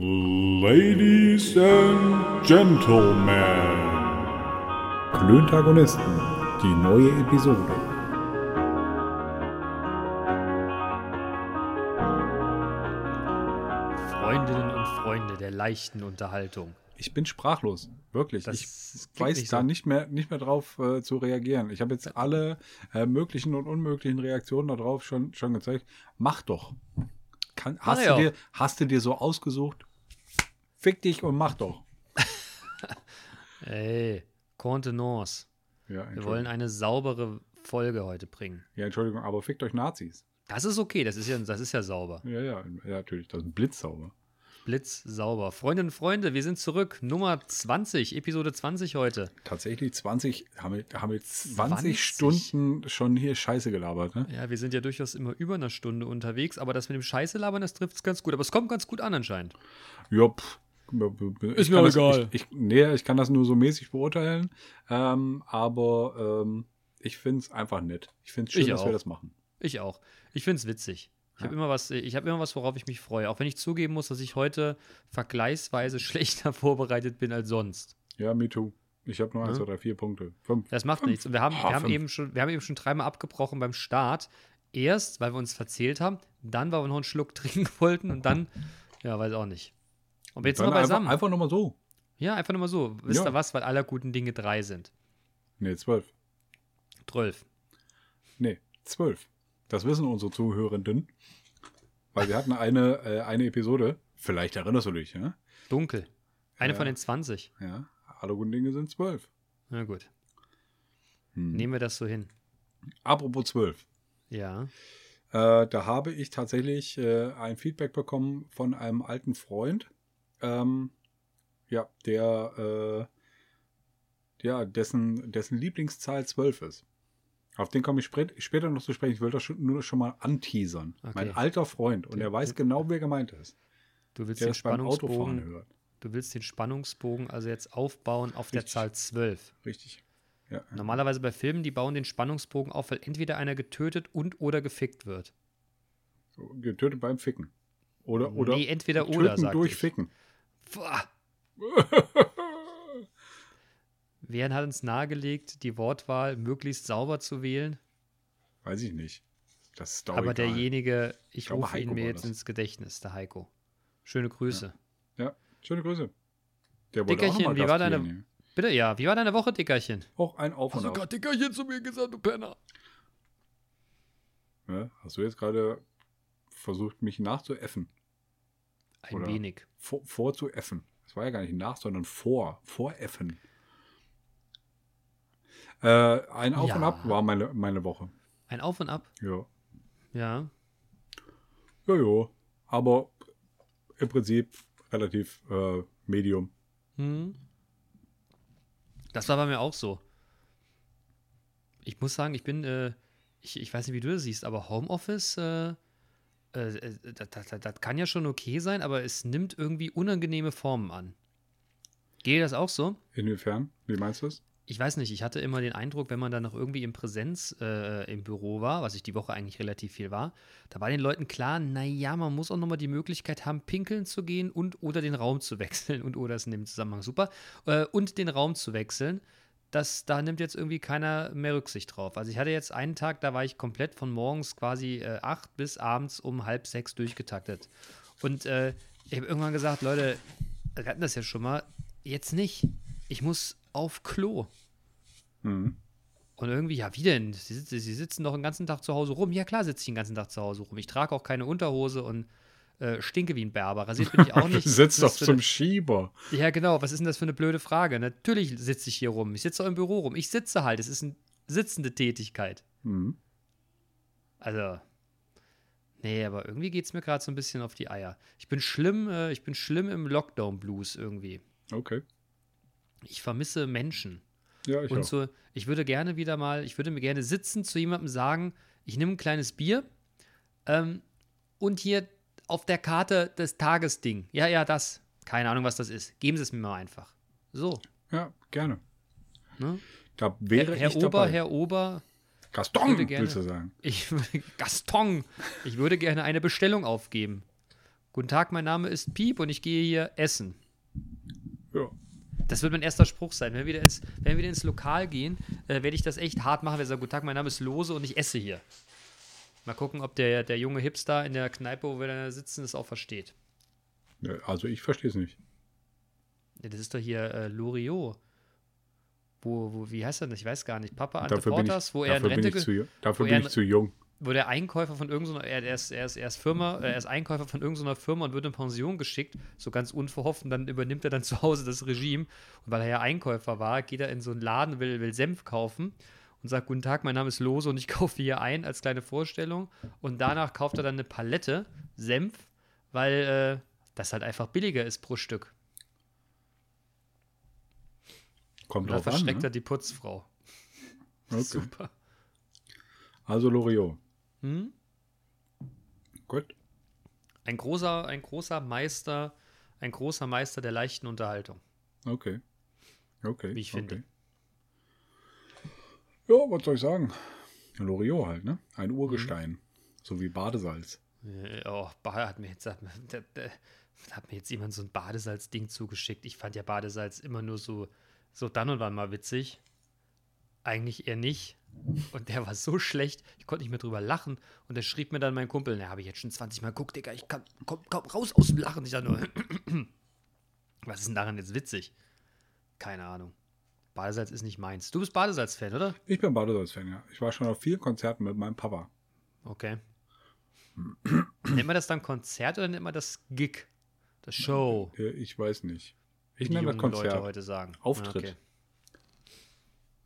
Ladies and Gentlemen. Klöntagonisten, die neue Episode. Freundinnen und Freunde der leichten Unterhaltung. Ich bin sprachlos, wirklich. Das ich weiß nicht da so. nicht mehr, nicht mehr drauf äh, zu reagieren. Ich habe jetzt alle äh, möglichen und unmöglichen Reaktionen darauf schon, schon gezeigt. Mach doch. Kann, hast, ja. du dir, hast du dir so ausgesucht? Fick dich und mach doch. Ey, Contenance. Ja, Wir wollen eine saubere Folge heute bringen. ja, Entschuldigung, aber fickt euch Nazis. Das ist okay, das ist ja, das ist ja sauber. Ja, ja, ja, natürlich. Das ist blitzsauber. Blitz sauber. Freundinnen und Freunde, wir sind zurück. Nummer 20, Episode 20 heute. Tatsächlich 20, haben wir, haben wir 20, 20? Stunden schon hier Scheiße gelabert, ne? Ja, wir sind ja durchaus immer über eine Stunde unterwegs, aber das mit dem Scheiße labern, das trifft es ganz gut. Aber es kommt ganz gut an anscheinend. Pff. Ist mir egal. Ich, ich, nee, ich kann das nur so mäßig beurteilen. Ähm, aber ähm, ich finde es einfach nett. Ich finde es schön, Ich dass auch. wir das machen. Ich auch. Ich finde es witzig. Ich habe immer was, ich habe immer was, worauf ich mich freue. Auch wenn ich zugeben muss, dass ich heute vergleichsweise schlechter vorbereitet bin als sonst. Ja, me too. Ich habe nur eins, zwei, drei, vier Punkte. Fünf. Das macht nichts. Und wir haben, Ah, wir, haben fünf. eben schon, wir haben eben schon dreimal abgebrochen beim Start. Erst, weil wir uns verzählt haben, dann, weil wir noch einen Schluck trinken wollten und dann, ja, weiß auch nicht. Und jetzt sind wir beisammen. Einfach, einfach nochmal so. ja, einfach nur mal so. Wisst Ja. ihr was? Weil aller guten Dinge drei sind. Nee, zwölf. Zwölf. Nee, zwölf. Das wissen unsere Zuhörenden. Weil wir hatten eine, äh, eine Episode. Vielleicht erinnerst du dich, ja? Dunkel. Eine Ja. von den 20. Ja. Alle guten Dinge sind zwölf. Na gut. Hm. Nehmen wir das so hin. Apropos zwölf. Ja. Äh, da habe ich tatsächlich äh, ein Feedback bekommen von einem alten Freund, ähm, ja, der, äh, ja, dessen, dessen Lieblingszahl 12 ist. Auf den komme ich spät, später noch zu sprechen. Ich will das schon, nur schon mal anteasern. Okay. Mein alter Freund. Und Der- er weiß der- genau, wer gemeint ist. Du willst Der den Spannungsbogen, hört. du willst den Spannungsbogen also jetzt aufbauen auf der Richtig. Zahl 12. Richtig. Ja. Normalerweise bei Filmen, die bauen den Spannungsbogen auf, weil entweder einer getötet und oder gefickt wird. So, getötet beim Ficken. Oder, oder nee, entweder oder, sagt durch ich. Ficken. Wer hat uns nahegelegt, die Wortwahl möglichst sauber zu wählen? Weiß ich nicht. Das ist doch Aber egal. derjenige, ich glaube, rufe ihn mir jetzt das. ins Gedächtnis, der Heiko. Schöne Grüße. Ja, schöne Grüße. Der wollte auch noch Dickerchen, mal wie Gast war deine- hier. Bitte, ja, wie war deine Woche, Dickerchen? Auch ein Auf und Ab. Dickerchen zu mir gesagt, du Penner? Ja, hast du jetzt gerade versucht, mich nachzuäffen? Ein Oder- wenig. Vor, vorzuäffen. Das war ja gar nicht nach, sondern vor. Voräffen. Äh, ein Auf Ja. und Ab war meine, meine Woche. Ein Auf und Ab? Ja. Ja. Ja, ja. Aber im Prinzip relativ äh, medium. Hm. Das war bei mir auch so. Ich muss sagen, ich bin, äh, ich, ich weiß nicht, wie du das siehst, aber Homeoffice, äh, äh, äh, das, das, das kann ja schon okay sein, aber es nimmt irgendwie unangenehme Formen an. Geht das auch so? Inwiefern? Wie meinst du es? Ich weiß nicht, ich hatte immer den Eindruck, wenn man dann noch irgendwie in Präsenz äh, im Büro war, was ich die Woche eigentlich relativ viel war, da war den Leuten klar, naja, man muss auch nochmal die Möglichkeit haben, pinkeln zu gehen und oder den Raum zu wechseln und oder ist in dem Zusammenhang super, äh, und den Raum zu wechseln. Das, da nimmt jetzt irgendwie keiner mehr Rücksicht drauf. Also ich hatte jetzt einen Tag, da war ich komplett von morgens quasi äh, acht bis abends um halb sechs durchgetaktet. Und äh, ich habe irgendwann gesagt, Leute, wir hatten das ja schon mal, jetzt nicht. Ich muss auf Klo. Mhm. Und irgendwie, ja, wie denn? Sie, sitzen- sie sitzen doch den ganzen Tag zu Hause rum. Ja, klar sitze ich den ganzen Tag zu Hause rum. Ich trage auch keine Unterhose und äh, stinke wie ein Berber. Rasiert bin ich auch nicht. Sitzt doch zum eine- Schieber. Ja, genau. Was ist denn das für eine blöde Frage? Natürlich sitze ich hier rum. Ich sitze auch im Büro rum. Ich sitze halt. Es ist eine sitzende Tätigkeit. Mhm. Also, nee, aber irgendwie geht es mir gerade so ein bisschen auf die Eier. Ich bin schlimm, äh, ich bin schlimm im Lockdown-Blues irgendwie. Okay. Ich vermisse Menschen. Ja, ich und auch. so, ich würde gerne wieder mal, ich würde mir gerne sitzen zu jemandem sagen, ich nehme ein kleines Bier ähm, und hier auf der Karte das Tagesding. Ja, ja, das. Keine Ahnung, was das ist. Geben Sie es mir mal einfach. So. Ja, gerne. Ne? Da wäre Herr ich Ober, dabei. Herr Ober, Gaston, würde gerne- willst du sagen? ich Gaston, ich würde gerne eine Bestellung aufgeben. Guten Tag, mein Name ist Piep und ich gehe hier essen. Ja. Das wird mein erster Spruch sein. Wenn wir wieder ins, wenn wir wieder ins Lokal gehen, äh, werde ich das echt hart machen. Wir sagen, guten Tag, mein Name ist Lose und ich esse hier. Mal gucken, ob der, der junge Hipster in der Kneipe, wo wir da sitzen, das auch versteht. Also ich verstehe es nicht. Das ist doch hier äh, Loriot. Wo, wo, wie heißt er denn? Ich weiß gar nicht. Papa Ante Dafür bin ich, Portas, wo er in bin Rente ich, ge- zu, dafür bin ich zu jung. wo der Einkäufer von irgendeiner, er, er, ist, er, ist, er ist Firma, äh, er ist Einkäufer von irgendeiner Firma und wird in Pension geschickt, so ganz unverhofft, und dann übernimmt er dann zu Hause das Regime. Und weil er ja Einkäufer war, geht er in so einen Laden, will, will Senf kaufen und sagt, guten Tag, mein Name ist Lose und ich kaufe hier ein als kleine Vorstellung. Und danach kauft er dann eine Palette Senf, weil äh, das halt einfach billiger ist pro Stück. Kommt Und dann drauf an. verschreckt Ne? er die Putzfrau. Okay. Super. Also Loriot. Hm? Gut. Ein großer, ein großer Meister, ein großer Meister der leichten Unterhaltung. Okay. Okay. Wie ich finde. Ja, was soll ich sagen? Loriot halt, ne? Ein Urgestein. Mhm. So wie Badesalz. Äh, Oh, hat mir jetzt, hat, hat mir jetzt jemand so ein Badesalz-Ding zugeschickt. Ich fand ja Badesalz immer nur so, so dann und wann mal witzig. Eigentlich eher nicht. Und der war so schlecht, ich konnte nicht mehr drüber lachen. Und der schrieb mir dann mein Kumpel, na, habe ich jetzt schon 20 Mal geguckt, Digga, ich kann, komm, komm raus aus dem Lachen. Ich dachte nur, was ist denn daran jetzt witzig? Keine Ahnung. Badesalz ist nicht meins. Du bist Badesalz-Fan, oder? Ich bin Badesalz-Fan, ja. Ich war schon auf vielen Konzerten mit meinem Papa. Okay. nennt man das dann Konzert oder nennt man das Gig? Das Show? Ich weiß nicht. Ich nenne das jungen Leute Konzert. heute sagen. Auftritt. Ah, okay.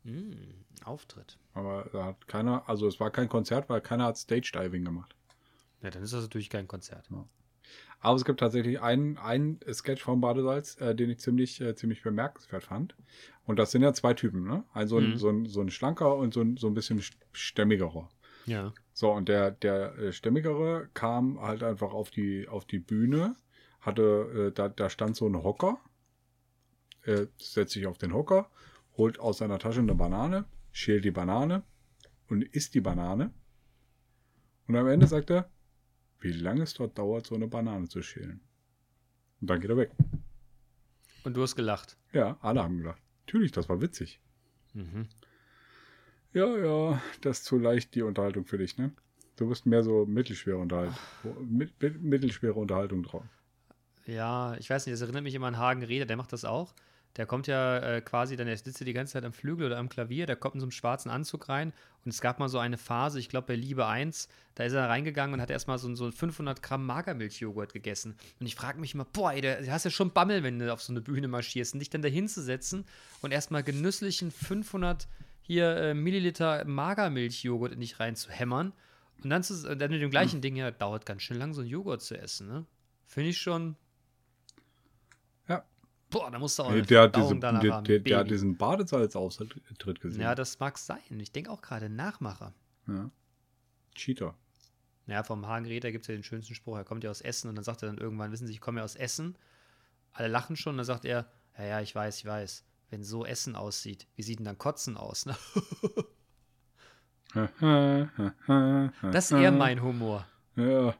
Hm, Auftritt. Aber da hat keiner, also es war kein Konzert, weil keiner hat Stage-Diving gemacht. Ja, dann ist das natürlich kein Konzert. Aber es gibt tatsächlich einen, einen Sketch vom Badesalz, äh, den ich ziemlich, äh, ziemlich bemerkenswert fand. Und das sind ja zwei Typen, ne? Ein so ein, Mhm. so ein, so ein schlanker und so ein, so ein bisschen stämmigerer. Ja. So, und der, der äh, stämmigere kam halt einfach auf die, auf die Bühne, hatte, äh, da, da stand so ein Hocker, äh, setzt sich auf den Hocker, holt aus seiner Tasche eine Banane, schält die Banane und isst die Banane. Und am Ende sagt er, wie lange es dort dauert, so eine Banane zu schälen. Und dann geht er weg. Und du hast gelacht. Ja, alle haben gedacht, natürlich, das war witzig. Mhm. Ja, ja, das ist zu leicht die Unterhaltung für dich, ne? Du bist mehr so mittelschwere Unterhaltung, mit, mit, mittelschwere Unterhaltung drauf. Ja, ich weiß nicht, das erinnert mich immer an Hagen Reder, der macht das auch. Der kommt ja äh, quasi, dann der sitzt ja die ganze Zeit am Flügel oder am Klavier, der kommt in so einem schwarzen Anzug rein und es gab mal so eine Phase, ich glaube bei Liebe 1, da ist er reingegangen und hat erstmal so, so 500 Gramm Magermilchjoghurt gegessen. Und ich frage mich immer, boah, ey, du hast ja schon Bammel, wenn du auf so eine Bühne marschierst und dich dann da hinzusetzen und erstmal genüsslichen 500 hier äh, Milliliter Magermilchjoghurt in dich reinzuhämmern und dann, zu, und dann mit dem gleichen Ding, ja, dauert ganz schön lang, so ein Joghurt zu essen, ne? Finde ich schon. Boah, da musst du auch Nee, der, hat diese, danach der, haben. der, der hat diesen Badesalz-Auftritt gesehen. Ja, das mag sein. Ich denke auch gerade Nachmacher. ja. Cheater. Ja, vom Hagen Räder gibt es ja den schönsten Spruch. Er kommt ja aus Essen und dann sagt er dann irgendwann, wissen Sie, ich komme ja aus Essen. Alle lachen schon und dann sagt er, ja, ja, ich weiß, ich weiß. Wenn so Essen aussieht, wie sieht denn dann Kotzen aus? Ne? Das ist eher mein Humor. Ja.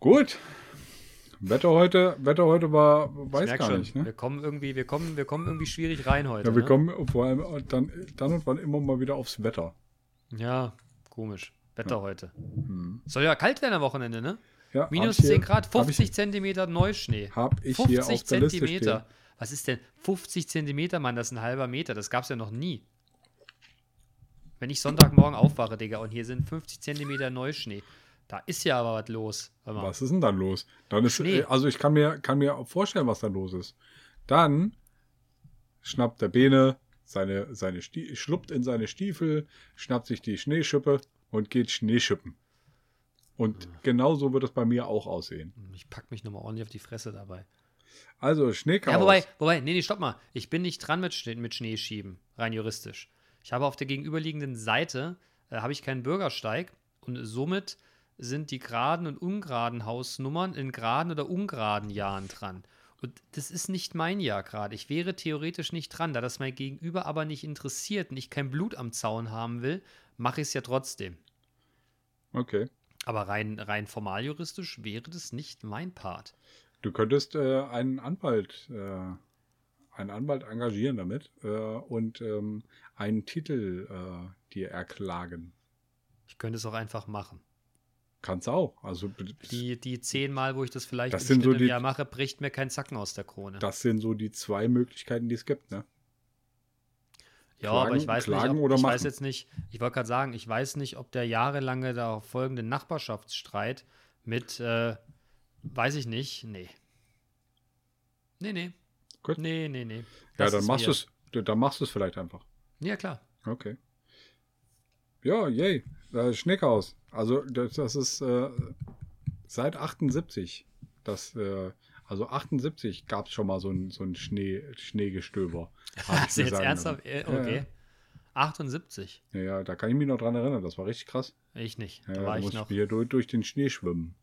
Gut. Wetter heute, Wetter heute war, weiß gar schon, nicht, ne? wir kommen irgendwie, wir kommen, wir kommen irgendwie schwierig rein heute. Ja, wir ne? kommen vor allem dann, dann und wann immer mal wieder aufs Wetter. Ja, komisch. Wetter heute. Hm. Soll ja kalt werden am Wochenende, ne? Ja, Minus hab ich 10 hier- Grad, hab 50 Zentimeter Neuschnee. Hab ich 50 hier auf der Liste Zentimeter. stehen. Was ist denn 50 Zentimeter, Mann? Das ist ein halber Meter. Das gab es ja noch nie. Wenn ich Sonntagmorgen aufwache, Digga, und hier sind 50 Zentimeter Neuschnee, da ist ja aber was los. Was ist denn dann los? Dann ist, Schnee. äh, also ich kann mir, kann mir auch vorstellen, was da los ist. Dann schnappt der Bene seine, seine schluppt in seine Stiefel, schnappt sich die Schneeschippe und geht Schneeschippen. Und genau so wird es bei mir auch aussehen. Ich pack mich nochmal ordentlich auf die Fresse dabei. Also Schneechaos. Ja, wobei, wobei, nee, nee, stopp mal. Ich bin nicht dran mit, Schnee- mit Schneeschieben, rein juristisch. Ich habe auf der gegenüberliegenden Seite, äh, habe ich keinen Bürgersteig und somit sind die geraden und ungeraden Hausnummern in geraden oder ungeraden Jahren dran. Und das ist nicht mein Jahr gerade. Ich wäre theoretisch nicht dran. Da das mein Gegenüber aber nicht interessiert und ich kein Blut am Zaun haben will, mache ich es ja trotzdem. Okay. Aber rein, rein formal juristisch wäre das nicht mein Part. Du könntest äh, einen Anwalt, äh, einen Anwalt engagieren damit äh, und ähm, einen Titel äh, dir erklagen. Ich könnte es auch einfach machen. Kannst auch. Also Die, die zehn Mal, wo ich das vielleicht Das im sind so die- Jahr mache, bricht mir kein Zacken aus der Krone. das sind so die zwei Möglichkeiten, die es gibt. Ne? ja, klagen- aber ich weiß nicht, ob, ich machen? weiß jetzt nicht, ich wollte gerade sagen, ich weiß nicht, ob der jahrelange darauf folgende Nachbarschaftsstreit mit, äh, weiß ich nicht, nee. Nee, nee. Gut. Nee, nee, nee. Ja, Das dann ist machst du es, dann machst du es vielleicht einfach. Ja, klar. Okay. Ja, yay. Äh, Schneckhaus. Also das, das ist äh, seit 78. Das, äh, also 78 gab es schon mal so ein, so ein Schnee, Schneegestöber. ich Hast du jetzt ernsthaft? Äh, Ja, okay. Ja, 78. ja. ja, da kann ich mich noch dran erinnern. Das war richtig krass. Ich nicht. Ja, Da da war ich musste noch. ich hier durch, durch den Schnee schwimmen.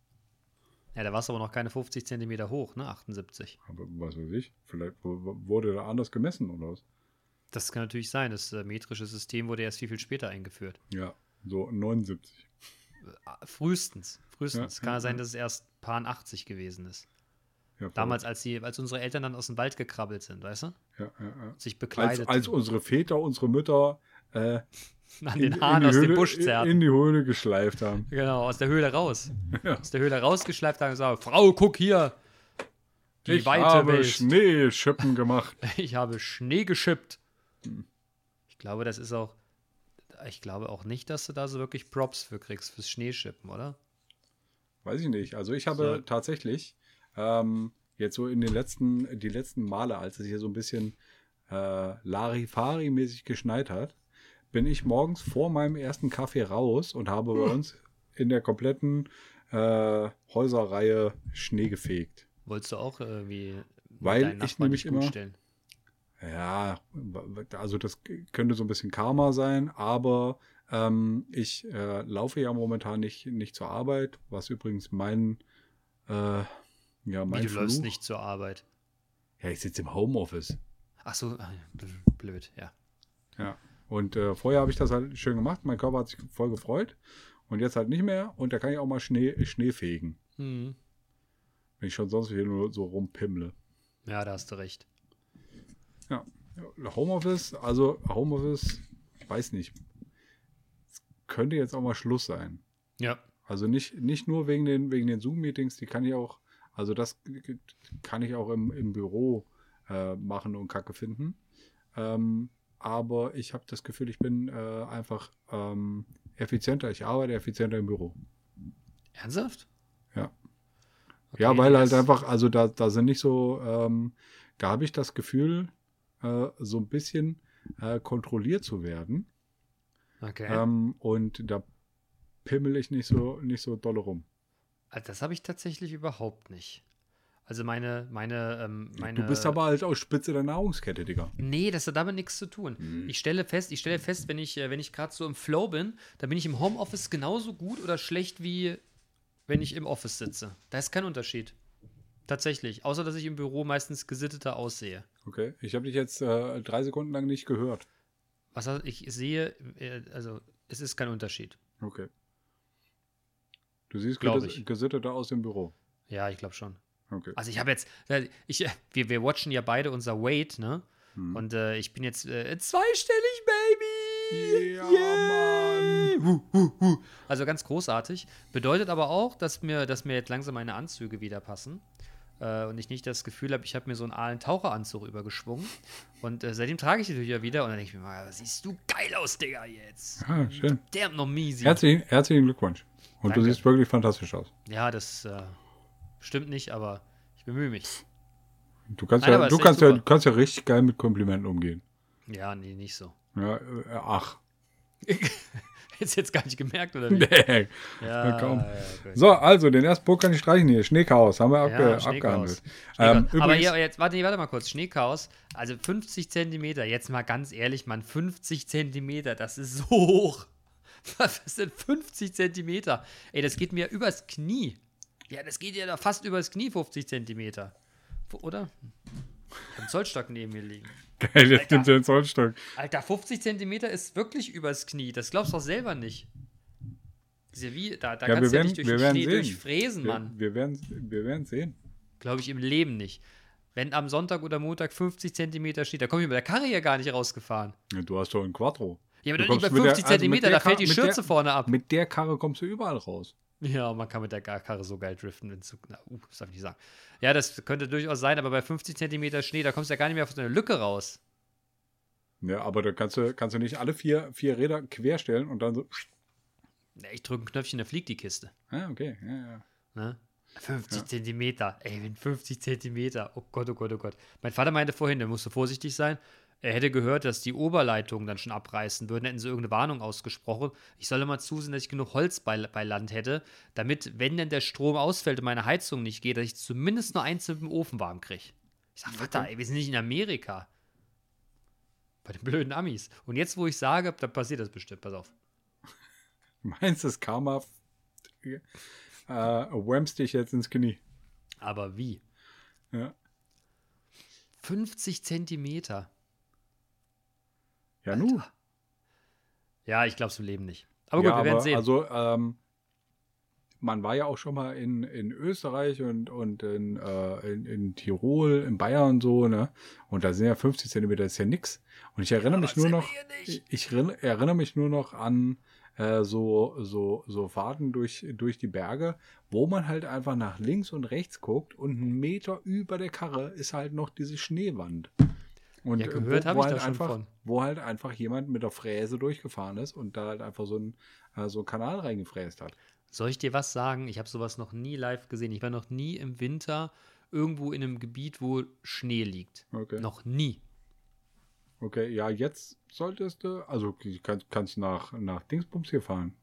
Ja, da warst du aber noch keine 50 Zentimeter hoch, ne? 78. Aber was weiß ich. Vielleicht wurde da anders gemessen oder was? Das kann natürlich sein. Das äh, metrische System wurde erst viel, viel später eingeführt. Ja, so 79. Ah, Frühestens. Frühestens. Ja, kann ja, sein, dass es erst paar 80 gewesen ist. Ja, Damals, als, die, als unsere Eltern dann aus dem Wald gekrabbelt sind, weißt du? Ja, ja. Sich Als, bekleidet als unsere Väter, unsere Mütter äh, an in, den Haaren in aus Höhle, dem Busch zerrten. in die Höhle geschleift haben. genau, aus der Höhle raus. Aus der Höhle rausgeschleift haben und gesagt, Frau, guck hier. Die ich weite habe Welt. Schneeschippen gemacht. Ich habe Schnee geschippt. Hm. Ich glaube, das ist auch. Ich glaube auch nicht, dass du da so wirklich Props für kriegst, fürs Schneeschippen, oder? Weiß ich nicht. Also ich habe So. tatsächlich ähm, jetzt so in den letzten, die letzten Male, als es hier so ein bisschen äh, Larifari-mäßig geschneit hat, bin ich morgens vor meinem ersten Kaffee raus und habe bei uns in der kompletten äh, Häuserreihe Schnee gefegt. Wolltest du auch irgendwie Weil ich nämlich immer- stellen? Ja, also das könnte so ein bisschen Karma sein, aber ähm, ich äh, laufe ja momentan nicht, nicht zur Arbeit, was übrigens mein, äh, ja, Wie, mein du läufst Fluch. nicht zur Arbeit. Ja, ich sitze im Homeoffice. Ach so, ah, blöd, ja. Ja. Und äh, vorher habe ich das halt schön gemacht. Mein Körper hat sich voll gefreut. Und jetzt halt nicht mehr. Und da kann ich auch mal Schnee, Schnee fegen. Hm. Wenn ich schon sonst hier nur so rumpimmle. Ja, da hast du recht. Ja. Homeoffice, also Homeoffice, weiß nicht. Es könnte jetzt auch mal Schluss sein. Ja. Also nicht, nicht nur wegen den, wegen den Zoom-Meetings, die kann ich auch, also das kann ich auch im, im Büro äh, machen und Kacke finden. Ähm, aber ich habe das Gefühl, ich bin äh, einfach ähm, effizienter. Ich arbeite effizienter im Büro. Ernsthaft? Ja. Okay, ja, weil halt einfach, also da, da sind nicht so, ähm, da habe ich das Gefühl, äh, so ein bisschen äh, kontrolliert zu werden. Okay. Ähm, und da pimmel ich nicht so, nicht so dolle rum. Also das habe ich tatsächlich überhaupt nicht. Also meine, meine, ähm, meine. Du bist aber halt auch Spitze der Nahrungskette, Digga. Nee, das hat damit nichts zu tun. Mhm. Ich stelle fest, ich stelle fest, wenn ich, äh, wenn ich gerade so im Flow bin, dann bin ich im Homeoffice genauso gut oder schlecht wie wenn ich im Office sitze. Da ist kein Unterschied. Tatsächlich. Außer dass ich im Büro meistens gesitteter aussehe. Okay, ich habe dich jetzt äh, drei Sekunden lang nicht gehört. Was heißt, ich sehe, äh, also es ist kein Unterschied. Okay. Du siehst Glaub ich. gesitteter aus dem Büro. Ja, ich glaube schon. Okay. Also ich habe jetzt, äh, ich, äh, wir, wir watchen ja beide unser Weight, ne? Hm. Und äh, ich bin jetzt äh, zweistellig, Baby! Ja, hu, hu. Also ganz großartig. Bedeutet aber auch, dass mir, dass mir jetzt langsam meine Anzüge wieder passen. Äh, und ich nicht das Gefühl habe, ich habe mir so einen aalen Taucheranzug übergeschwungen. Und äh, seitdem trage ich die natürlich ja wieder. Und dann denke ich mir mal, siehst du geil aus, Digga, jetzt. Ah, schön. Der noch miesi. Herzlichen, herzlichen Glückwunsch. Und Danke. du siehst wirklich fantastisch aus. Ja, das äh, stimmt nicht, aber ich bemühe mich. Du kannst, Nein, ja, du kannst, ja, super. du kannst ja richtig geil mit Komplimenten umgehen. Ja, nee, nicht so. Ja, äh, ach. Jetzt jetzt gar nicht gemerkt, oder wie? Nee. Ja, kaum. ja. So, also, den ersten Punkt kann ich streichen hier. Schneechaos, haben wir abge Ja, Schneechaos. abgehandelt. Schneechaos. Ähm, aber hier, jetzt, warte, warte mal kurz. Schneechaos, also 50 Zentimeter, jetzt mal ganz ehrlich, Mann, 50 Zentimeter, das ist so hoch. Was sind 50 Zentimeter? Ey, das geht mir übers Knie. Ja, das geht ja da fast übers Knie, 50 Zentimeter. Oder? Einen Zollstock neben mir liegen. geil, jetzt Alter. nimmt er den Zollstock. Alter, 50 Zentimeter ist wirklich übers Knie. Das glaubst du doch selber nicht. Ja wie, da, da Ja, kannst wir du ja nicht durch wir den Schnee durchfräsen, Wir, Mann. wir werden wir werden sehen. Glaube ich im Leben nicht. Wenn am Sonntag oder Montag 50 Zentimeter steht, da komme ich mit der Karre ja gar nicht rausgefahren. Ja, Du hast doch ein Quattro. Ja, aber doch nicht bei kommst mit der- 50 also Zentimeter, der da fällt die mit der- Schürze vorne ab. Mit der Karre kommst du überall raus. Ja, man kann mit der Karre so geil driften. Wenn's so, na, uh, das darf ich nicht sagen. Ja, das könnte durchaus sein, aber bei 50 Zentimeter Schnee, da kommst du ja gar nicht mehr auf so eine Lücke raus. Ja, aber da kannst du, kannst du nicht alle vier, vier Räder querstellen und dann so. Ja, ich drücke ein Knöpfchen, da fliegt die Kiste. Ah, okay. Ja, ja. Ne? 50 Zentimeter. Ey, wenn 50 Zentimeter. Oh Gott, oh Gott, oh Gott. Mein Vater meinte vorhin, der musste vorsichtig sein. Er hätte gehört, dass die Oberleitungen dann schon abreißen würden, hätten sie irgendeine Warnung ausgesprochen. Ich solle mal zusehen, dass ich genug Holz bei, bei Land hätte, damit, wenn denn der Strom ausfällt und meine Heizung nicht geht, dass ich zumindest nur eins mit dem Ofen warm kriege. Ich sag, Vater, ey, wir sind nicht in Amerika. Bei den blöden Amis. Und jetzt, wo ich sage, da passiert das bestimmt. Pass auf. Meinst du, das Karma äh, whamst dich jetzt ins Knie? Aber wie? Ja. 50 Zentimeter. Ja, nu. Ja, ich glaube es im Leben nicht. Aber ja, gut, wir werden aber sehen. Also, ähm, man war ja auch schon mal in, in Österreich und, und in, äh, in, in Tirol, in Bayern und so, ne? Und da sind ja 50 Zentimeter, ist ja nix. Und ich erinnere mich nur noch, ich, ich erinner- erinnere mich nur noch an äh, so, so, so Fahrten durch, durch die Berge, wo man halt einfach nach links und rechts guckt und einen Meter über der Karre ist halt noch diese Schneewand. Und Ja, gehört wo, hab wo ich halt da schon einfach, von. wo halt einfach jemand mit der Fräse durchgefahren ist und da halt einfach so äh, so einen Kanal reingefräst hat. Soll ich dir was sagen? Ich habe sowas noch nie live gesehen. Ich war noch nie im Winter irgendwo in einem Gebiet, wo Schnee liegt. Okay. Noch nie. Okay, ja, jetzt solltest du, also kannst, kannst nach, nach Dingsbums hier fahren.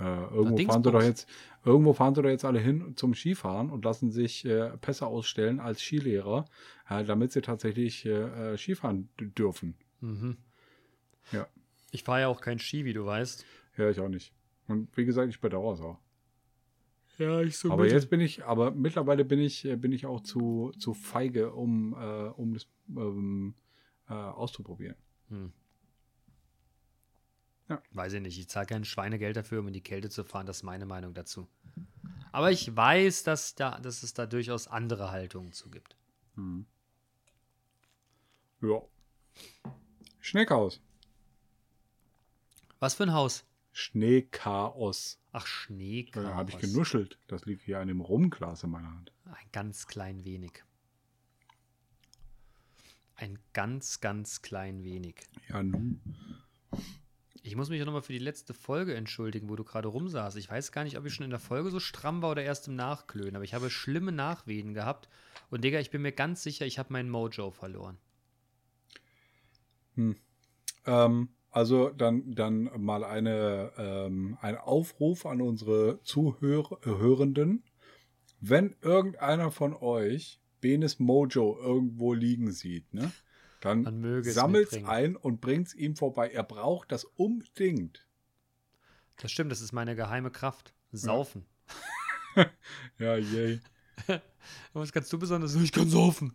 Äh, irgendwo fahren sie doch jetzt, irgendwo fahren sie doch jetzt alle hin zum Skifahren und lassen sich äh, Pässe ausstellen als Skilehrer, äh, damit sie tatsächlich äh, äh, Skifahren dürfen. Mhm. Ja. Ich fahre ja auch kein Ski, wie du weißt. Ja, ich auch nicht. Und wie gesagt, ich bedauere es auch. Ja, ich so Aber jetzt bin ich, aber mittlerweile bin ich, äh, bin ich auch zu, zu feige, um, äh, um das ähm, äh, auszuprobieren. Hm. Ja. Weiß ich nicht. Ich zahle kein Schweinegeld dafür, um in die Kälte zu fahren. Das ist meine Meinung dazu. Aber ich weiß, dass, da, dass es da durchaus andere Haltungen zu gibt. Ja. Schneechaos. Was für ein Haus? Schneechaos. Ach, Schneechaos. Da habe ich genuschelt. Das liegt hier an dem Rumglas in meiner Hand. Ein ganz klein wenig. Ein ganz, ganz klein wenig. Ja, nun. Ich muss mich auch nochmal für die letzte Folge entschuldigen, wo du gerade rumsaßt. Ich weiß gar nicht, ob ich schon in der Folge so stramm war oder erst im Nachklönen, aber ich habe schlimme Nachwehen gehabt. Und Digga, ich bin mir ganz sicher, ich habe meinen Mojo verloren. Ähm, also dann, dann mal eine, ähm, ein Aufruf an unsere Zuhörenden. Wenn irgendeiner von euch Benes Mojo irgendwo liegen sieht, ne, dann Man möge es sammelt's mitbringen. ein und bringt's ihm vorbei. Er braucht das unbedingt. Das stimmt, das ist meine geheime Kraft. Saufen. Ja, yay. Was kannst du besonders? Ich kann saufen.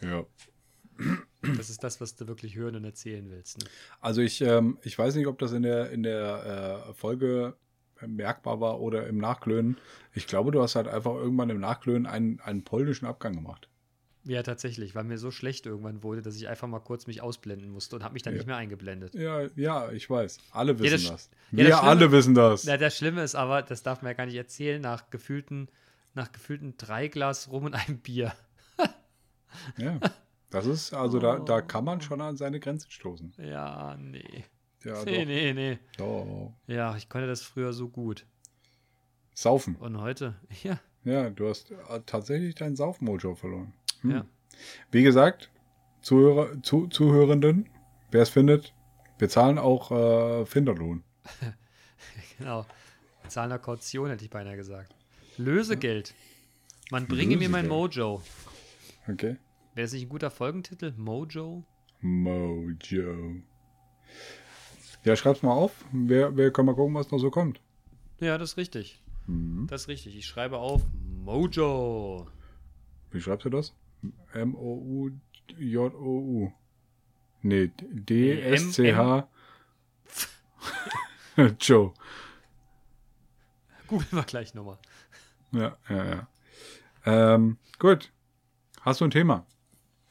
Ja. Das ist das, was du wirklich hören und erzählen willst. Ne? Also ich, ähm, ich weiß nicht, ob das in der, in der äh, Folge merkbar war oder im Nachklönen. Ich glaube, du hast halt einfach irgendwann im Nachklönen einen, einen polnischen Abgang gemacht. Ja, tatsächlich, weil mir so schlecht irgendwann wurde, dass ich einfach mal kurz mich ausblenden musste und habe mich dann Ja. nicht mehr eingeblendet. Ja, ja, ich weiß. Alle wissen das- das. ja, Wir das Schlimme- alle wissen das. Ja, das Schlimme ist aber, das darf man ja gar nicht erzählen, nach gefühlten, nach gefühlten drei Glas Rum und einem Bier. Ja. Das ist, also da, Oh. da kann man schon an seine Grenzen stoßen. Ja, nee. Ja, nee, doch. nee, nee. doch. Ja, ich konnte das früher so gut. Saufen. Und heute, ja, Ja, du hast äh, tatsächlich deinen Saufmojo verloren. Hm. ja. Wie gesagt, Zuhörer, zu, Zuhörenden, wer es findet, wir zahlen auch äh, Finderlohn. Genau. Zahlender Kaution, hätte ich beinahe gesagt. Lösegeld. Man bringe mir mein Lösegeld. Mojo. Okay. Wäre das nicht ein guter Folgentitel? Mojo? Mojo. Ja, schreib's mal auf. Wir, wir können mal gucken, was noch so kommt. Ja, das ist richtig. Mhm. Das ist richtig. Ich schreibe auf Mojo. Wie schreibst du das? M-O-U-J-O-U. Nee, D-S-C-H. Joe. Googeln wir gleich nochmal. Ja, ja, ja. Ähm, gut. Hast du ein Thema,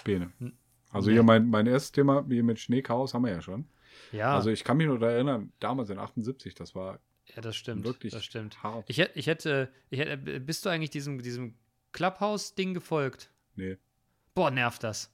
Bene? N- Also nee. hier mein, mein erstes Thema, hier mit Schneechaos, haben wir ja schon. Ja, Also ich kann mich nur erinnern, damals in 78, das war ja, das stimmt. wirklich das stimmt. hart. Ich hätte, ich hätte, ich hätte, bist du eigentlich diesem, diesem Clubhouse-Ding gefolgt? Nee. Boah, nervt das.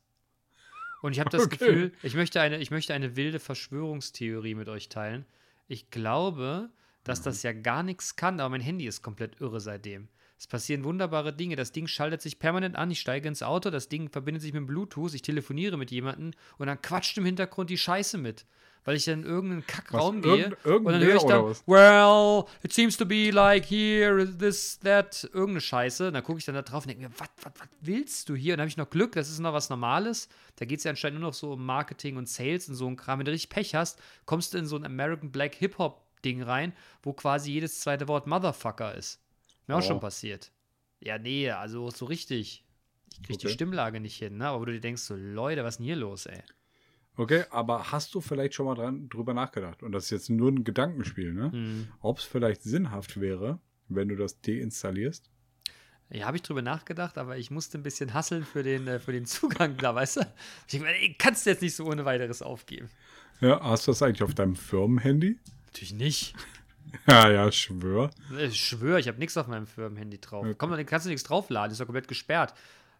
Und ich habe das Okay. Gefühl, ich möchte, eine, ich möchte eine wilde Verschwörungstheorie mit euch teilen. Ich glaube, dass das ja gar nichts kann, aber mein Handy ist komplett irre seitdem. Es passieren wunderbare Dinge. Das Ding schaltet sich permanent an. Ich steige ins Auto, das Ding verbindet sich mit Bluetooth. Ich telefoniere mit jemandem und dann quatscht im Hintergrund die Scheiße mit. Weil ich dann in irgendeinen Kackraum Was, gehe irgend- und dann höre ich dann, was? well, it seems to be like here, this, that, irgendeine Scheiße. Und dann gucke ich dann da drauf und denke mir, was willst du hier? Und dann habe ich noch Glück, das ist noch was Normales. Da geht es ja anscheinend nur noch so um Marketing und Sales und so ein Kram. Wenn du richtig Pech hast, kommst du in so ein American Black Hip-Hop-Ding rein, wo quasi jedes zweite Wort Motherfucker ist. Mir auch Oh. schon passiert. Ja, nee, also so richtig. Ich kriege die Okay. Stimmlage nicht hin, ne? Aber wo du dir denkst, so, Leute, was ist denn hier los, ey? Okay, aber hast du vielleicht schon mal dran, drüber nachgedacht? Und das ist jetzt nur ein Gedankenspiel, ne? Hm. Ob es vielleicht sinnhaft wäre, wenn du das deinstallierst? Ja, habe ich drüber nachgedacht, aber ich musste ein bisschen hasseln für den, äh, für den Zugang da, weißt du? Ich meine, ey, kannst du jetzt nicht so ohne weiteres aufgeben. Ja, hast du das eigentlich auf deinem Firmenhandy? Natürlich nicht. Ja, ja, schwör. Ich schwöre, ich habe nichts auf meinem Firmenhandy drauf. Komm, dann kannst du nichts draufladen, ist doch komplett gesperrt.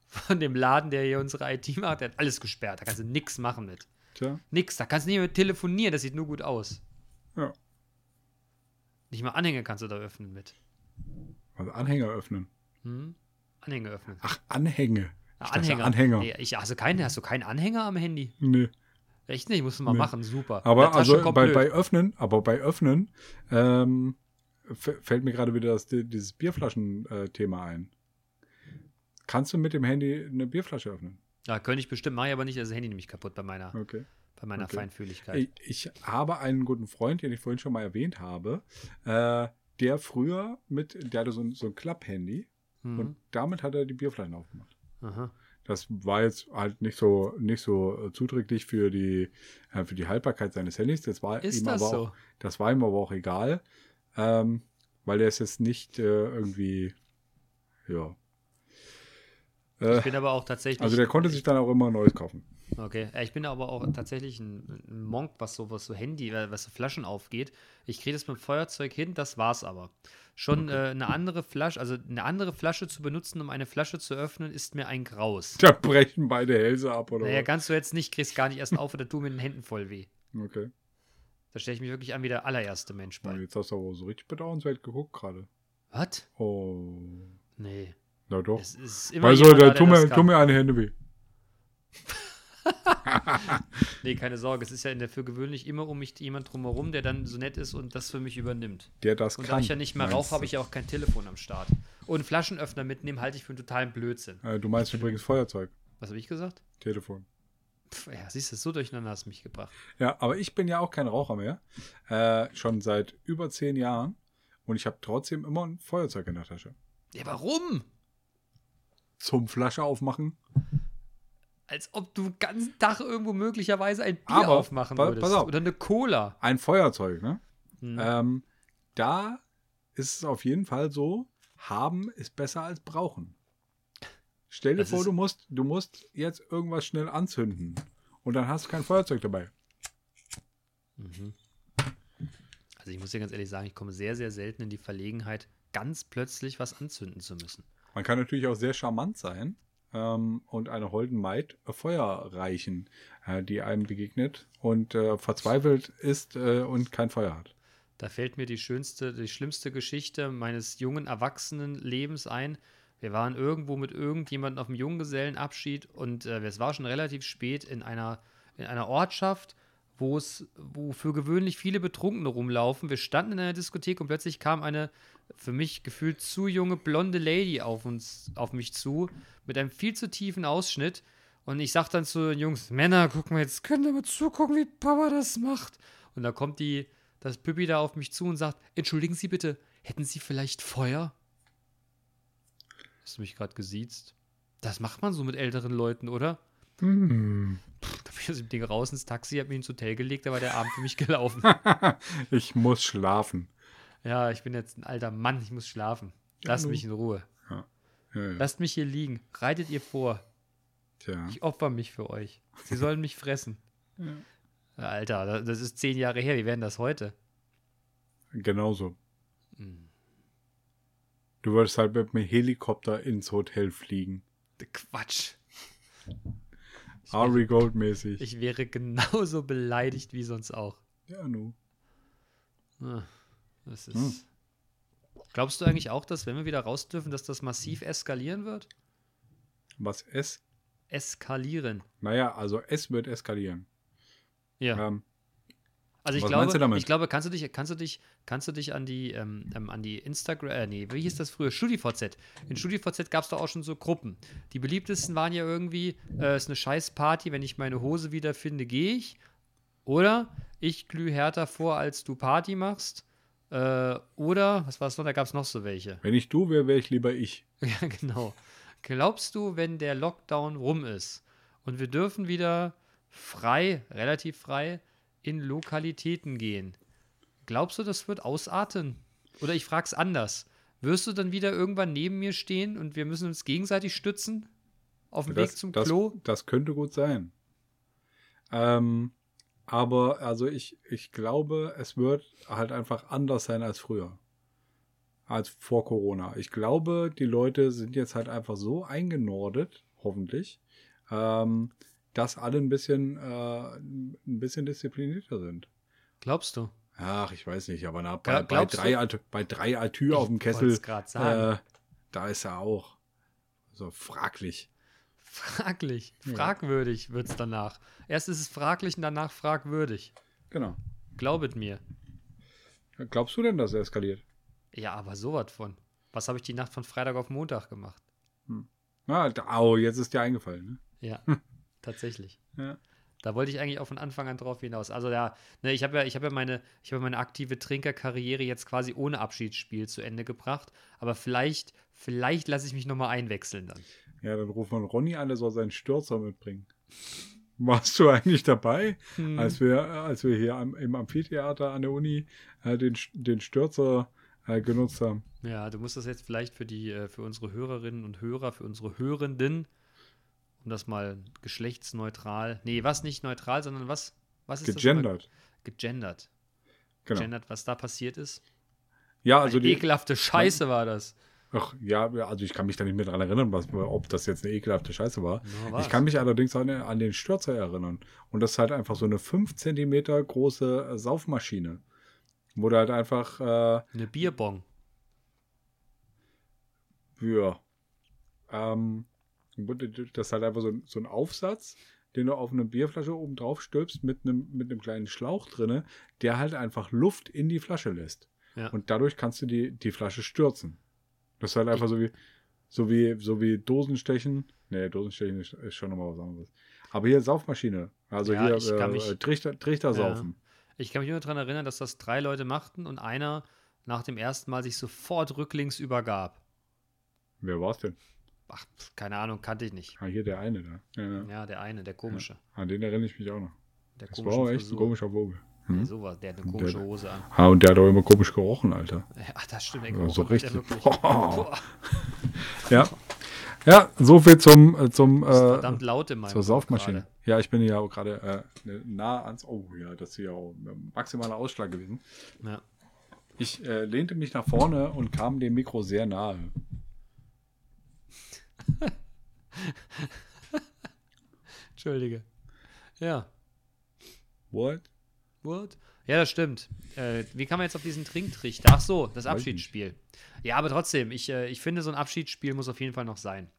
Von dem Laden, der hier unsere IT macht, der hat alles gesperrt. Da kannst du nichts machen mit. Tja, Nix, da kannst du nicht mehr telefonieren, das sieht nur gut aus. ja. Nicht mal Anhänger kannst du da öffnen mit. Also Anhänger öffnen. Hm? Anhänger öffnen. Ach, Anhänge. Ich dachte, Anhänger. Anhänger. Nee, ich, also kein, hast du keinen Anhänger am Handy? Nee. Echt nicht? Musst du mal Nee. machen, super. Aber also bei, bei Öffnen, aber bei Öffnen ähm, fällt mir gerade wieder das, dieses Bierflaschen-Thema ein. Kannst du mit dem Handy eine Bierflasche öffnen? Ja, könnte ich bestimmt, mache ich aber nicht, das Handy nämlich kaputt bei meiner, Okay. bei meiner Okay. Feinfühligkeit. Ich, ich habe einen guten Freund, den ich vorhin schon mal erwähnt habe, äh, der früher mit, der hatte so ein, so ein Klapp-Handy Mhm. und damit hat er die Bierflaschen aufgemacht. Aha. Das war jetzt halt nicht so nicht so äh, zuträglich für die äh, für die Haltbarkeit seines Handys. Das war Ist ihm das aber so? auch das war ihm aber auch egal, ähm, weil er es jetzt nicht äh, irgendwie ja. Äh, Ich bin aber auch tatsächlich. also der konnte sich dann auch immer ein neues kaufen. Okay, ich bin aber auch tatsächlich ein, ein Monk, was so, was so Handy, äh, was so Flaschen aufgeht. Ich kriege das mit dem Feuerzeug hin, das war's aber. Schon äh, eine andere Flasche, also eine andere Flasche zu benutzen, um eine Flasche zu öffnen, ist mir ein Graus. Da brechen beide Hälse ab oder Naja, was? kannst du jetzt nicht, kriegst gar nicht erst auf oder tu mit den Händen voll weh. Okay. Da stelle ich mich wirklich an wie der allererste Mensch Ja, bei. jetzt hast du aber so richtig bedauernswert geguckt gerade. Was? Oh. Nee. Na doch. Es ist immer Also, jemand da tu mir, tu mir eine Hände weh. Nee, keine Sorge. Es ist ja in der für gewöhnlich immer um mich jemand drumherum, der dann so nett ist und das für mich übernimmt. Der das Und kann. da ich ja nicht mehr rauche, habe ich ja auch kein Telefon am Start. Und Flaschenöffner mitnehmen halte ich für einen totalen Blödsinn. Äh, du meinst übrigens Feuerzeug, Was habe ich gesagt? Telefon. Pff, ja, siehst du, so durcheinander hast du mich gebracht. Ja, aber ich bin ja auch kein Raucher mehr. Äh, schon seit über zehn Jahren. Und ich habe trotzdem immer ein Feuerzeug in der Tasche. Ja, warum? Zum Flasche aufmachen. Als ob du den ganzen Tag irgendwo möglicherweise ein Bier Aber, aufmachen pa- würdest. pass auf. Oder eine Cola. Ein Feuerzeug, ne? Hm. Ähm, da ist es auf jeden Fall so, haben ist besser als brauchen. Stell dir Das vor, du musst, du musst jetzt irgendwas schnell anzünden. Und dann hast du kein Feuerzeug dabei. Mhm. Also ich muss dir ganz ehrlich sagen, ich komme sehr, sehr selten in die Verlegenheit, ganz plötzlich was anzünden zu müssen. Man kann natürlich auch sehr charmant sein ähm, und einer holden Maid äh, Feuer reichen, äh, die einem begegnet und äh, verzweifelt ist äh, und kein Feuer hat. Da fällt mir die schönste, die schlimmste Geschichte meines jungen Erwachsenenlebens ein. Wir waren irgendwo mit irgendjemandem auf dem Junggesellenabschied und äh, es war schon relativ spät in einer, in einer Ortschaft, wo es, wo für gewöhnlich viele Betrunkene rumlaufen. Wir standen in einer Diskothek und plötzlich kam eine für mich gefühlt zu junge blonde Lady auf uns, auf mich zu, mit einem viel zu tiefen Ausschnitt. Und ich sag dann zu den Jungs, Männer, guck mal, jetzt können wir mal zugucken, wie Papa das macht. Und da kommt die, das Püppi da auf mich zu und sagt, entschuldigen Sie bitte, hätten Sie vielleicht Feuer? Hast du mich gerade gesiezt? Das macht man so mit älteren Leuten, oder? Hm. Ich aus dem Ding raus ins Taxi, hab mich ins Hotel gelegt, da war der Abend für mich gelaufen. ich muss schlafen. Ja, ich bin jetzt ein alter Mann, ich muss schlafen. Lasst nu. mich in Ruhe. Ja, ja. Lasst mich hier liegen. Reitet ihr vor. Tja. Ich opfer mich für euch. Sie sollen mich fressen. Alter, da- das ist zehn Jahre her. Wie wären das heute? Genauso. Hm. Du würdest halt mit dem Helikopter ins Hotel fliegen. Quatsch. Ari Gold mäßig. Ich wäre genauso beleidigt wie sonst auch. ja, nu. Ah, Das ist. Hm. Glaubst du eigentlich auch, dass, wenn wir wieder raus dürfen, dass das massiv eskalieren wird? Was es? Eskalieren. Naja, also es wird eskalieren. Ja. Ähm, Also ich Was glaube, ich glaube, kannst du dich, kannst du dich, kannst du dich an die, ähm, ähm, an die Instagram, äh, nee, wie hieß das früher? StudiVZ. In StudiVZ gab es doch auch schon so Gruppen. Die beliebtesten waren ja irgendwie, äh, ist eine Scheißparty, wenn ich meine Hose wiederfinde, gehe ich. Oder ich glühe härter vor, als du Party machst. Äh, oder, was war es noch? Da gab es noch so welche. wenn ich du wäre, wäre ich lieber ich. Ja, genau. Glaubst du, wenn der Lockdown rum ist und wir dürfen wieder frei, relativ frei, in Lokalitäten gehen, glaubst du, das wird ausarten? Oder ich frage es anders. Wirst du dann wieder irgendwann neben mir stehen und wir müssen uns gegenseitig stützen? Auf dem Das, Weg zum das, Klo? das könnte gut sein. Ähm, aber also ich, ich glaube, es wird halt einfach anders sein als früher. Als vor Corona. Ich glaube, die Leute sind jetzt halt einfach so eingenordet, hoffentlich, ähm, dass alle ein bisschen, äh, ein bisschen disziplinierter sind. Glaubst du? Ach, ich weiß nicht, aber na, bei, bei, drei, bei drei Altür auf dem Kessel, äh, da ist er auch. So fraglich. Fraglich, Ja. fragwürdig wird es danach. Erst ist es fraglich und danach fragwürdig. Genau. Glaubet mir. Glaubst du denn, dass er eskaliert? Ja, aber sowas von. Was habe ich die Nacht von Freitag auf Montag gemacht? Ah, da, au, jetzt ist dir eingefallen, ne? Ja, tatsächlich. Ja. Da wollte ich eigentlich auch von Anfang an drauf hinaus. Also ja, ne, ich habe ja, ich habe ja meine, ich habe meine aktive Trinkerkarriere jetzt quasi ohne Abschiedsspiel zu Ende gebracht. Aber vielleicht, vielleicht lasse ich mich nochmal einwechseln dann. Ja, dann ruft man Ronny an, der soll seinen Stürzer mitbringen. Warst du eigentlich dabei, Hm. als wir, als wir hier am, im Amphitheater an der Uni äh, den, den Stürzer äh, genutzt haben? Ja, du musst das jetzt vielleicht für die, äh, für unsere Hörerinnen und Hörer, für unsere Hörenden, um das mal geschlechtsneutral, nee, was nicht neutral, sondern was, was ist das? Gegendert. nochmal? Gegendert. Genau. Gegendert, was da passiert ist. Ja, also Eine die. ekelhafte Scheiße war das. Ach, ja, also ich kann mich da nicht mehr dran erinnern, was, ob das jetzt eine ekelhafte Scheiße war. War's. Ich kann mich allerdings an, an den Stürzer erinnern. Und das ist halt einfach so eine 5 cm große äh, Saufmaschine. Wo du halt einfach, äh, Eine Bierbong. ja, ähm, das ist halt einfach so, ein- so ein Aufsatz, den du auf eine Bierflasche oben drauf stülpst mit einem, mit einem kleinen Schlauch drinne, der halt einfach Luft in die Flasche lässt. Ja. Und dadurch kannst du die, die Flasche stürzen. Das ist halt einfach so wie, so wie, so wie Dosenstechen. Nee, Dosenstechen ist, ist schon nochmal was anderes. Aber hier Saufmaschine. Also Ja, hier äh, mich- Trichter, Trichter Ja. saufen. Ich kann mich nur daran erinnern, dass das drei Leute machten und einer nach dem ersten Mal sich sofort rücklings übergab. Wer war's denn? Ach, keine Ahnung, kannte ich nicht. Ah, hier der eine da. Ja, ja. Ja, der eine, der komische. An den erinnere ich mich auch noch. Der Das komische war auch echt ein komischer Vogel. Nee, Hm? sowas, der hat eine Der- komische Hose an. Ah, und der hat auch immer komisch gerochen, Alter. Ach, das stimmt. ey, Ja, so der richtig. Ja. Ja, so viel zum, äh, zum äh, verdammt laut in meinem zur Saufmaschine. Ja, ich bin ja auch gerade äh, nah ans. Oh ja, das ist ja auch ein maximaler Ausschlag gewesen. Ja. Ich äh, lehnte mich nach vorne und kam dem Mikro sehr nahe. Entschuldige. Ja. What? What? Ja, das stimmt. Äh, wie kann man jetzt auf diesen Trinktrichter? Ach so, das Abschiedsspiel. Ja, aber trotzdem, ich, äh, ich finde, so ein Abschiedsspiel muss auf jeden Fall noch sein.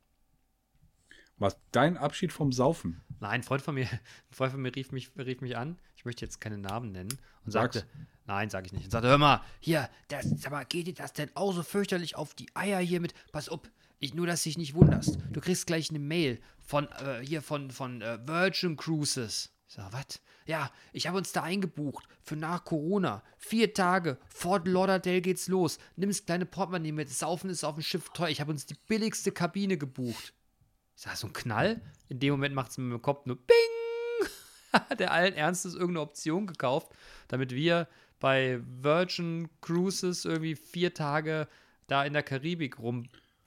Was? Dein Abschied vom Saufen? Nein, ein Freund von mir, ein Freund von mir rief mich, rief mich an. Ich möchte jetzt keine Namen nennen und Sag's. sagte, nein, sage ich nicht. Und sagte, hör mal, hier, das, sag mal, geht dir das denn auch so fürchterlich auf die Eier hier mit? Pass auf, ich, nur, dass du dich nicht wunderst. Du kriegst gleich eine Mail von, äh, hier, von, von äh, Virgin Cruises. Ich sag, was? Ja, ich habe uns da eingebucht für nach Corona. Vier Tage, Fort Lauderdale geht's los. Nimm das kleine Portemonnaie mit. Saufen ist auf dem Schiff teuer. Ich habe uns die billigste Kabine gebucht. Ich sag, so ein Knall? In dem Moment macht es mit dem Kopf nur Bing. der allen Ernstes irgendeine Option gekauft, damit wir bei Virgin Cruises irgendwie vier Tage da in der Karibik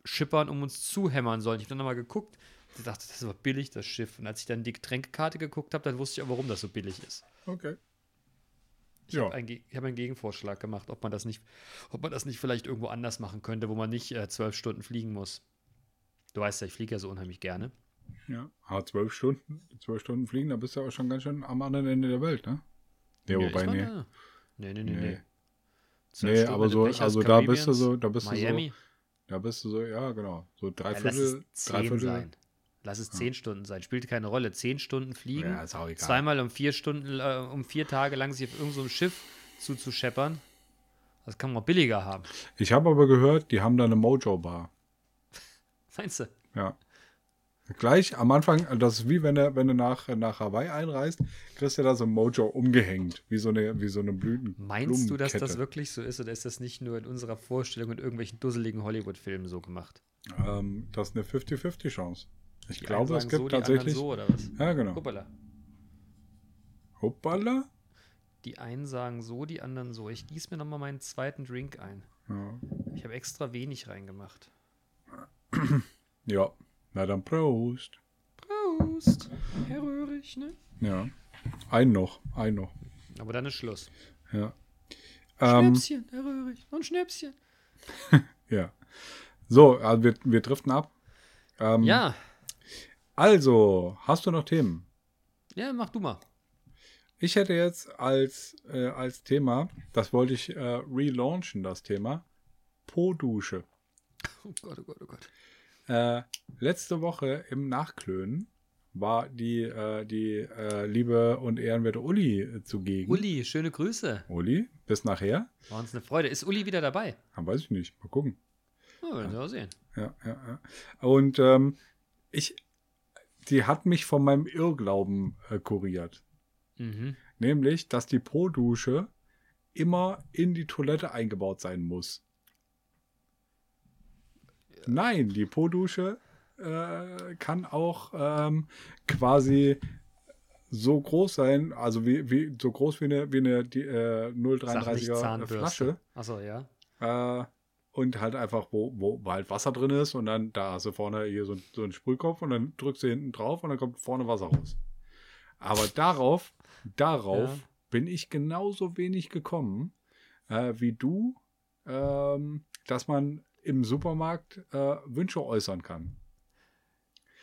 rumschippern, um uns zuhämmern sollen. Ich habe dann nochmal geguckt. Ich dachte, das ist aber billig, das Schiff. Und als ich dann die Getränkekarte geguckt habe, dann wusste ich auch, warum das so billig ist. Okay. Ich habe einen, hab einen Gegenvorschlag gemacht, ob man das nicht, ob man das nicht vielleicht irgendwo anders machen könnte, wo man nicht äh, zwölf Stunden fliegen muss. Du weißt ja, ich fliege ja so unheimlich gerne. Ja. Aber zwölf Stunden, zwölf Stunden fliegen, da bist du aber schon ganz schön am anderen Ende der Welt, ne? Ja, wobei, nee. Nee, nee, nee, Nee. nee. Nee, aber so, also da bist du so, da bist Miami. du so, da bist du so, ja, genau. So drei Ja, lass Viertel, es drei zehn Viertel. sein. Lass es zehn Stunden sein. Spielt keine Rolle. Zehn Stunden fliegen, Ja, ist auch egal. zweimal um vier Stunden, äh, um vier Tage lang sich auf irgendeinem Schiff zuzuscheppern. Das kann man billiger haben. Ich habe aber gehört, die haben da eine Mojo-Bar. Meinst du? Ja. Gleich am Anfang, das ist wie wenn du, wenn du nach, nach Hawaii einreist, kriegst du da so ein Mojo umgehängt, wie so eine, wie so eine Blüten. Meinst du, dass das wirklich so ist oder ist das nicht nur in unserer Vorstellung in irgendwelchen dusseligen Hollywood-Filmen so gemacht? Ähm, das ist eine 50-50-Chance. Ich Die glaube, es gibt so, tatsächlich. so oder was? Ja, genau. Hoppala. Hoppala. Die einen sagen so, die anderen so. Ich gieße mir nochmal meinen zweiten Drink ein. Ja. Ich habe extra wenig reingemacht. ja. Na dann Prost. Prost, Herr Röhrig, ne? Ja. Ein noch, ein noch. Aber dann ist Schluss. Ja. Ähm, Schnäpschen, Herr Röhrig, noch ein Schnäpschen. ja. So, also wir, wir driften ab. Ähm, Ja, Also, hast du noch Themen? ja, mach du mal. Ich hätte jetzt als, äh, als Thema, das wollte ich äh, relaunchen, das Thema, Po-Dusche. Oh Gott, oh Gott, oh Gott. Äh, letzte Woche im Nachklönen war die, äh, die äh, liebe und ehrenwerte Uli äh, zugegen. Uli, schöne Grüße. Uli, bis nachher? War uns eine Freude. Ist Uli wieder dabei? Ah, weiß ich nicht. Mal gucken. Oh, werden wir auch sehen. Ja, ja, ja. Und ähm, ich, die hat mich von meinem Irrglauben äh, kuriert. Mhm. Nämlich, dass die Po-Dusche immer in die Toilette eingebaut sein muss. Nein, die Po-Dusche äh, kann auch ähm, quasi so groß sein, also wie, wie so groß wie eine, wie eine die, äh, Sag nicht 0,33er Zahnbürste. Flasche. Achso, ja. Äh, und halt einfach, wo, wo, wo halt Wasser drin ist und dann da hast du vorne hier so, so einen Sprühkopf und dann drückst du hinten drauf und dann kommt vorne Wasser raus. Aber darauf, darauf Ja. bin ich genauso wenig gekommen äh, wie du, ähm, dass man im Supermarkt äh, Wünsche äußern kann.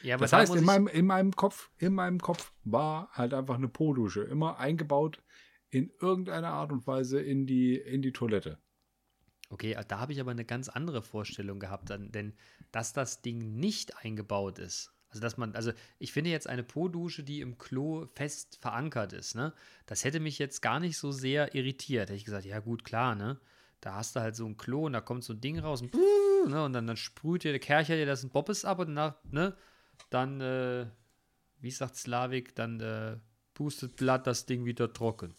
Ja, Das da heißt, in meinem, in meinem Kopf, in meinem Kopf war halt einfach eine Po-Dusche, immer eingebaut in irgendeiner Art und Weise in die, in die Toilette. Okay, da habe ich aber eine ganz andere Vorstellung gehabt, denn dass das Ding nicht eingebaut ist. Also, dass man, also ich finde jetzt eine Po-Dusche, die im Klo fest verankert ist, ne? Das hätte mich jetzt gar nicht so sehr irritiert. Hätte ich gesagt, ja, gut, klar, ne? Da hast du halt so ein Klo und da kommt so ein Ding raus und, ne? und dann, dann sprüht dir der Kercher dir das ein Bobbes ab und nach, ne? Dann, äh, wie sagt Slavik, dann äh, pustet Blatt das Ding wieder trocken.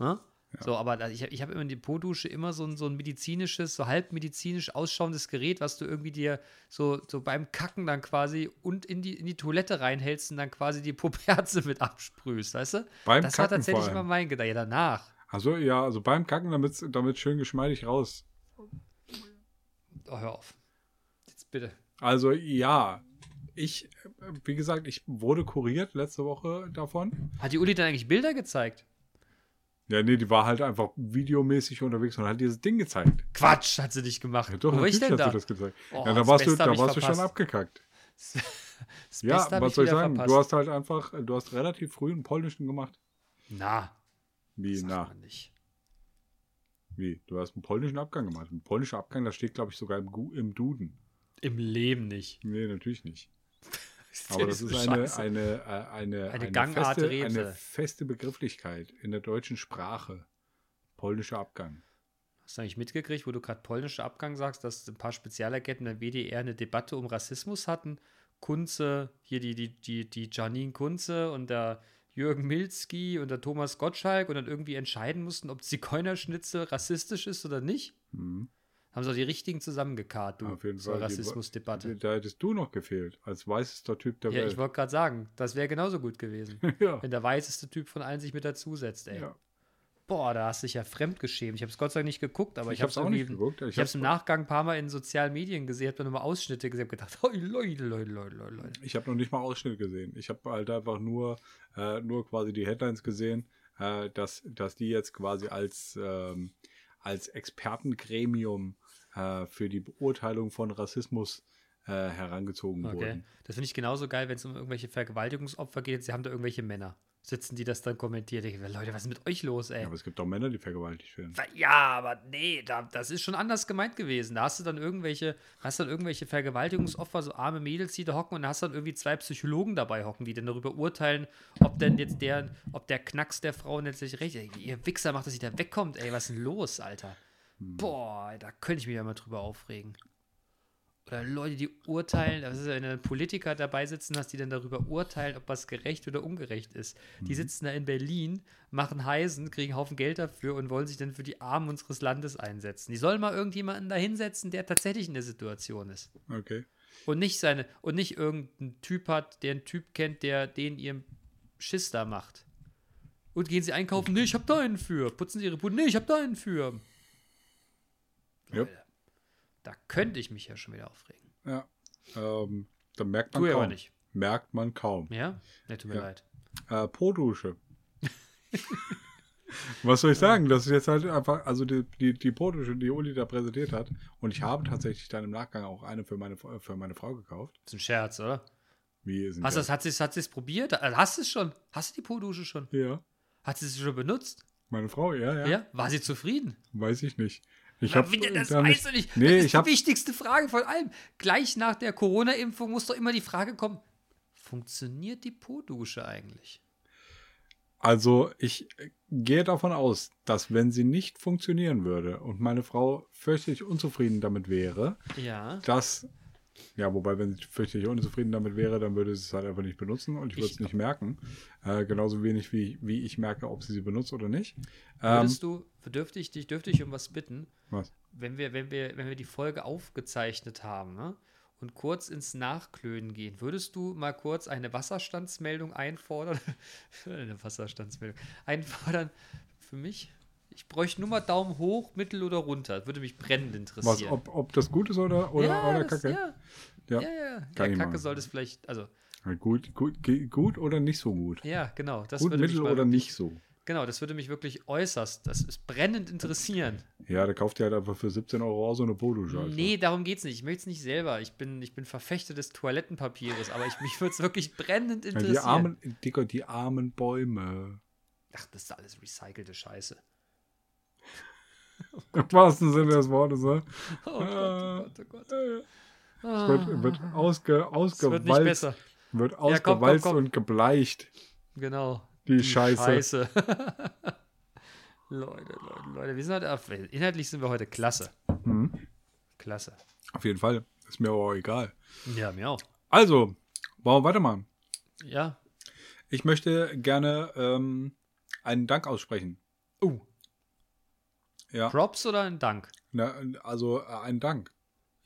Ne? So, aber ich, ich habe immer in die Po-Dusche immer so ein, so ein medizinisches, so halb medizinisch ausschauendes Gerät, was du irgendwie dir so, so beim Kacken dann quasi und in die, in die Toilette reinhältst und dann quasi die Poperze mit absprühst, weißt du? Beim das war Kacken tatsächlich vor immer mein Gedanke. Ja, danach. Also ja, also beim Kacken, damit damit schön geschmeidig raus. Oh, hör auf. Jetzt bitte. Also ja, ich, wie gesagt, ich wurde kuriert letzte Woche davon. Hat die Uli dann eigentlich Bilder gezeigt? Ja, nee, die war halt einfach videomäßig unterwegs und hat dieses Ding gezeigt. Quatsch, hat sie nicht gemacht. Ja, doch, Wo war ich denn hat da? sie das gezeigt. Oh, ja, da warst, du, Beste da warst du schon abgekackt. Ja, was soll ich sagen? verpasst. Du hast halt einfach, du hast relativ früh einen polnischen gemacht. Na, Wie, na, man nicht. wie? Du hast einen polnischen Abgang gemacht. Ein polnischer Abgang, das steht, glaube ich, sogar im, im Duden. Im Leben nicht. Nee, natürlich nicht. Aber das ist eine, eine, äh, eine, Eine Gangart feste, Rebse. eine feste Begrifflichkeit in der deutschen Sprache. Polnischer Abgang. Hast du eigentlich mitgekriegt, wo du gerade polnischer Abgang sagst, dass ein paar Spezialagenten der WDR eine Debatte um Rassismus hatten? Kunze, hier die, die, die, die Janine Kunze und der Jürgen Milzki und der Thomas Gottschalk und dann irgendwie entscheiden mussten, ob Zigeunerschnitzel rassistisch ist oder nicht? Mhm. Haben sie auch die richtigen zusammengekarrt, du, Auf jeden zur Rassismusdebatte. Da hättest du noch gefehlt, als weißester Typ der Ja, Welt. ich wollte gerade sagen, das wäre genauso gut gewesen. ja. Wenn der weißeste Typ von allen sich mit dazusetzt, ey. ja. Boah, da hast du dich ja fremdgeschämt. Ich habe es Gott sei Dank nicht geguckt, aber ich, Ich habe es auch nicht geguckt. Ich Ich habe es im Nachgang ein paar Mal in sozialen Medien gesehen, habe dann nochmal Ausschnitte gesehen, habe gedacht, oh, Leute, Leute, Leute, Leute, Leute. Ich habe noch nicht mal Ausschnitt gesehen. Ich habe halt einfach nur, äh, nur quasi die Headlines gesehen, äh, dass, dass die jetzt quasi als, ähm, als Expertengremium äh, für die Beurteilung von Rassismus äh, herangezogen Okay. wurden. Das finde ich genauso geil, wenn es um irgendwelche Vergewaltigungsopfer geht. Sie haben da irgendwelche Männer. Sitzen die das dann kommentiert? Ich denke, Leute, was ist mit euch los, ey? Ja, aber es gibt auch Männer, die vergewaltigt werden. Ja, aber nee, da, das ist schon anders gemeint gewesen. Da hast du dann irgendwelche, hast dann irgendwelche Vergewaltigungsopfer, so arme Mädels, die da hocken und da hast dann irgendwie zwei Psychologen dabei hocken, die dann darüber urteilen, ob denn jetzt der, ob der Knacks der Frau letztlich recht ist. Ihr Wichser macht, dass sie da wegkommt, ey, was ist denn los, Alter? Boah, da könnte ich mich ja mal drüber aufregen. Oder Leute, die urteilen, das ist ja, wenn dann Politiker dabei sitzen hast, die dann darüber urteilen, ob was gerecht oder ungerecht ist. Die sitzen da in Berlin, machen Heisen, kriegen einen Haufen Geld dafür und wollen sich dann für die Armen unseres Landes einsetzen. Die sollen mal irgendjemanden da hinsetzen, der tatsächlich in der Situation ist. Okay. Und nicht seine, und nicht irgendein Typ hat, der einen Typ kennt, der den ihrem Schiss da macht. Und gehen sie einkaufen, nee, ich hab da einen für. Putzen sie ihre Bude, nee, ich hab da einen für. Ja. Da könnte ich mich ja schon wieder aufregen. Ja. Ähm, da merkt man Tu kaum. aber nicht. Merkt man kaum. Ja? Ne, tut mir Ja. leid. Äh, Po-Dusche. Was soll ich sagen? Das ist jetzt halt einfach, also die, die, die Po-Dusche, die Uli da präsentiert hat. Und ich habe tatsächlich dann im Nachgang auch eine für meine, für meine Frau gekauft. Das ist ein Scherz, oder? Wie sind Hast du das, hat sie es hat sie's probiert? Also hast du es schon? Hast du die Po-Dusche schon? Ja. Hat sie es schon benutzt? Meine Frau, ja, ja. Ja? War sie zufrieden? Weiß ich nicht. Ich hab das da weißt du nicht. Nee, das ist ich habe die wichtigste Frage von allem. Gleich nach der Corona-Impfung muss doch immer die Frage kommen, funktioniert die Po-Dusche eigentlich? Also ich gehe davon aus, dass wenn sie nicht funktionieren würde und meine Frau fürchterlich unzufrieden damit wäre, Ja. dass, ja, wobei, wenn sie fürchterlich unzufrieden damit wäre, dann würde sie es halt einfach nicht benutzen und ich würde Ich- es nicht merken. Äh, genauso wenig, wie, wie ich merke, ob sie sie benutzt oder nicht. Ähm, Würdest du, dürfte ich dich, dürfte ich um was bitten? was? wenn wir, wenn wir, wenn wir die Folge aufgezeichnet haben, ne? Und kurz ins Nachklönen gehen, würdest du mal kurz eine Wasserstandsmeldung einfordern? eine Wasserstandsmeldung. Einfordern für mich? Ich bräuchte nur mal Daumen hoch, mittel oder runter. Das würde mich brennend Was, interessieren. ob, ob das gut ist oder, oder, ja, oder das, Kacke? Ja, Ja, ja, ja. ja Kacke sollte es vielleicht, also, Gut, gut, gut oder nicht so gut? ja, genau. Das gut, mittel mal oder nicht so? Genau, das würde mich wirklich äußerst, das ist brennend interessieren. Ja, da kauft ihr halt einfach für 17 Euro auch so eine Podusche. Also. Nee, darum geht's nicht. Ich möchte es nicht selber. Ich bin, ich bin Verfechter des Toilettenpapieres, aber ich, mich würde es wirklich brennend Ja, interessieren. die armen, Dicker, die armen Bäume. Ach, das ist alles recycelte Scheiße. Im wahrsten Sinne des Wortes, ne? Oh Gott, oh Gott, oh Gott. Es wird, wird, ausge, es wird nicht ausgewalzt, besser. wird komm, komm, ausgewalzt komm. und gebleicht. Genau. Die Scheiße. Scheiße. Leute, Leute, Leute. Wir sind heute, auf- inhaltlich sind wir heute klasse. Mhm. Klasse. Auf jeden Fall. Ist mir aber auch egal. Ja, mir auch. Also, wollen wir weitermachen? Ja. Ich möchte gerne ähm, einen Dank aussprechen. Uh, Ja, Props oder ein Dank? na, also äh, einen Dank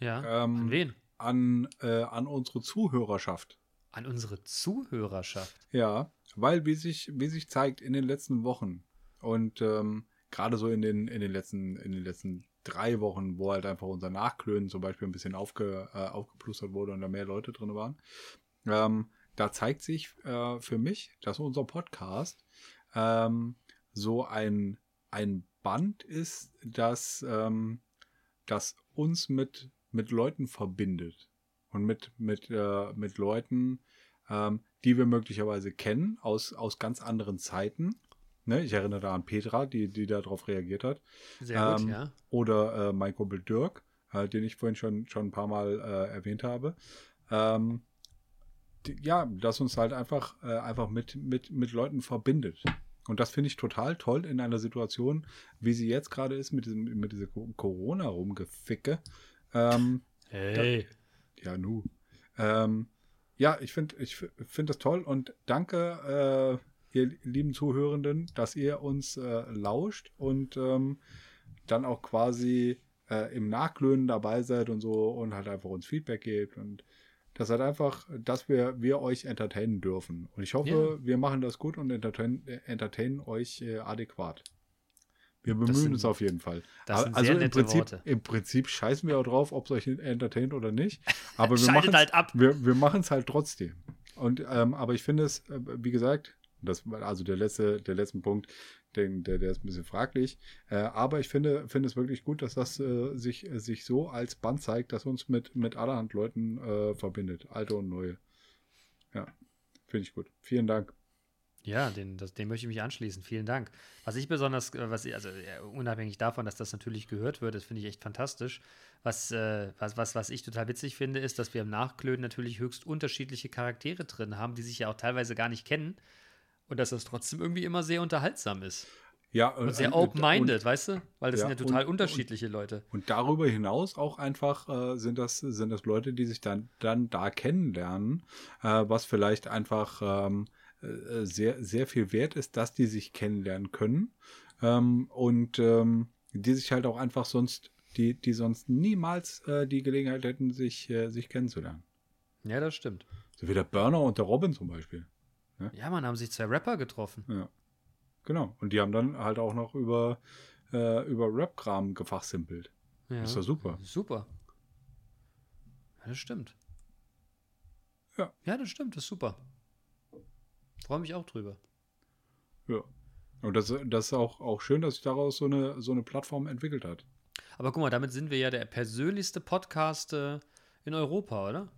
Ja. Ähm, An wen? an, äh, an unsere Zuhörerschaft. An unsere Zuhörerschaft. Ja, weil wie sich, wie sich zeigt in den letzten Wochen und ähm, gerade so in den, in den letzten, in den letzten drei Wochen, wo halt einfach unser Nachklönen zum Beispiel ein bisschen aufge, äh, aufgeplustert wurde und da mehr Leute drin waren, ähm, da zeigt sich äh, für mich, dass unser Podcast ähm, so ein, ein Band ist, das, ähm, das uns mit, mit Leuten verbindet und mit, mit, äh, mit Leuten, ähm, die wir möglicherweise kennen aus, aus ganz anderen Zeiten. Ne? Ich erinnere da an Petra, die, die darauf reagiert hat. Sehr gut, Ähm, ja. Oder äh, mein Kumpel Dirk, äh, den ich vorhin schon, schon ein paar Mal äh, erwähnt habe. Ähm, die, ja, das uns halt einfach, äh, einfach mit, mit, mit Leuten verbindet. Und das finde ich total toll in einer Situation, wie sie jetzt gerade ist, mit, diesem, mit dieser Co- Corona-Rumgeficke. Ähm, Hey. ja, nu. Ähm, ja, ich finde ich find das toll und danke, äh, ihr lieben Zuhörenden, dass ihr uns äh, lauscht und ähm, dann auch quasi äh, im Nachglönen dabei seid und so und halt einfach uns Feedback gebt und das halt einfach, dass wir, wir euch entertainen dürfen. Und ich hoffe, Ja. wir machen das gut und entertain, entertainen euch äh, adäquat. Wir bemühen sind- uns auf jeden Fall. das also im Prinzip, Worte. im Prinzip scheißen wir auch drauf, ob es euch entertaint oder nicht. Aber wir machen's- halt ab. Wir, wir machen es halt trotzdem. Und ähm, aber ich finde es, äh, wie gesagt, das also der letzte, der letzte Punkt, den, der, der ist ein bisschen fraglich. Äh, aber ich finde, finde es wirklich gut, dass das äh, sich, äh, sich so als Band zeigt, das uns mit, mit allerhand Leuten äh, verbindet. Alte und neue. Ja, finde ich gut. Vielen Dank. Ja, den, das, dem möchte ich mich anschließen. Vielen Dank. Was ich besonders, äh, was also äh, unabhängig davon, dass das natürlich gehört wird, das finde ich echt fantastisch. Was, äh, was, was, was ich total witzig finde, ist, dass wir im Nachklönen natürlich höchst unterschiedliche Charaktere drin haben, die sich ja auch teilweise gar nicht kennen. Und dass das trotzdem irgendwie immer sehr unterhaltsam ist. Ja, Und sehr open-minded, weißt du? Weil das Ja, sind ja total und- unterschiedliche Leute. Und darüber hinaus auch einfach äh, sind, das, sind das Leute, die sich dann, dann da kennenlernen, äh, was vielleicht einfach ähm, äh, sehr, sehr viel wert ist, dass die sich kennenlernen können ähm, und ähm, die sich halt auch einfach sonst, die, die sonst niemals äh, die Gelegenheit hätten, sich, äh, sich kennenzulernen. Ja, das stimmt. So wie der Burner und der Robin zum Beispiel. Ja, man, haben sich zwei Rapper getroffen. Ja. Genau. Und die haben dann halt auch noch über, äh, über Rap-Kram gefachsimpelt. Ja. Ist doch super. Super. Ja, das stimmt. Ja. Ja, das stimmt, das ist super. Freue mich auch drüber. Ja. Und das, das ist auch, auch schön, dass sich daraus so eine, so eine Plattform entwickelt hat. Aber guck mal, damit sind wir ja der persönlichste Podcast äh, in Europa, oder?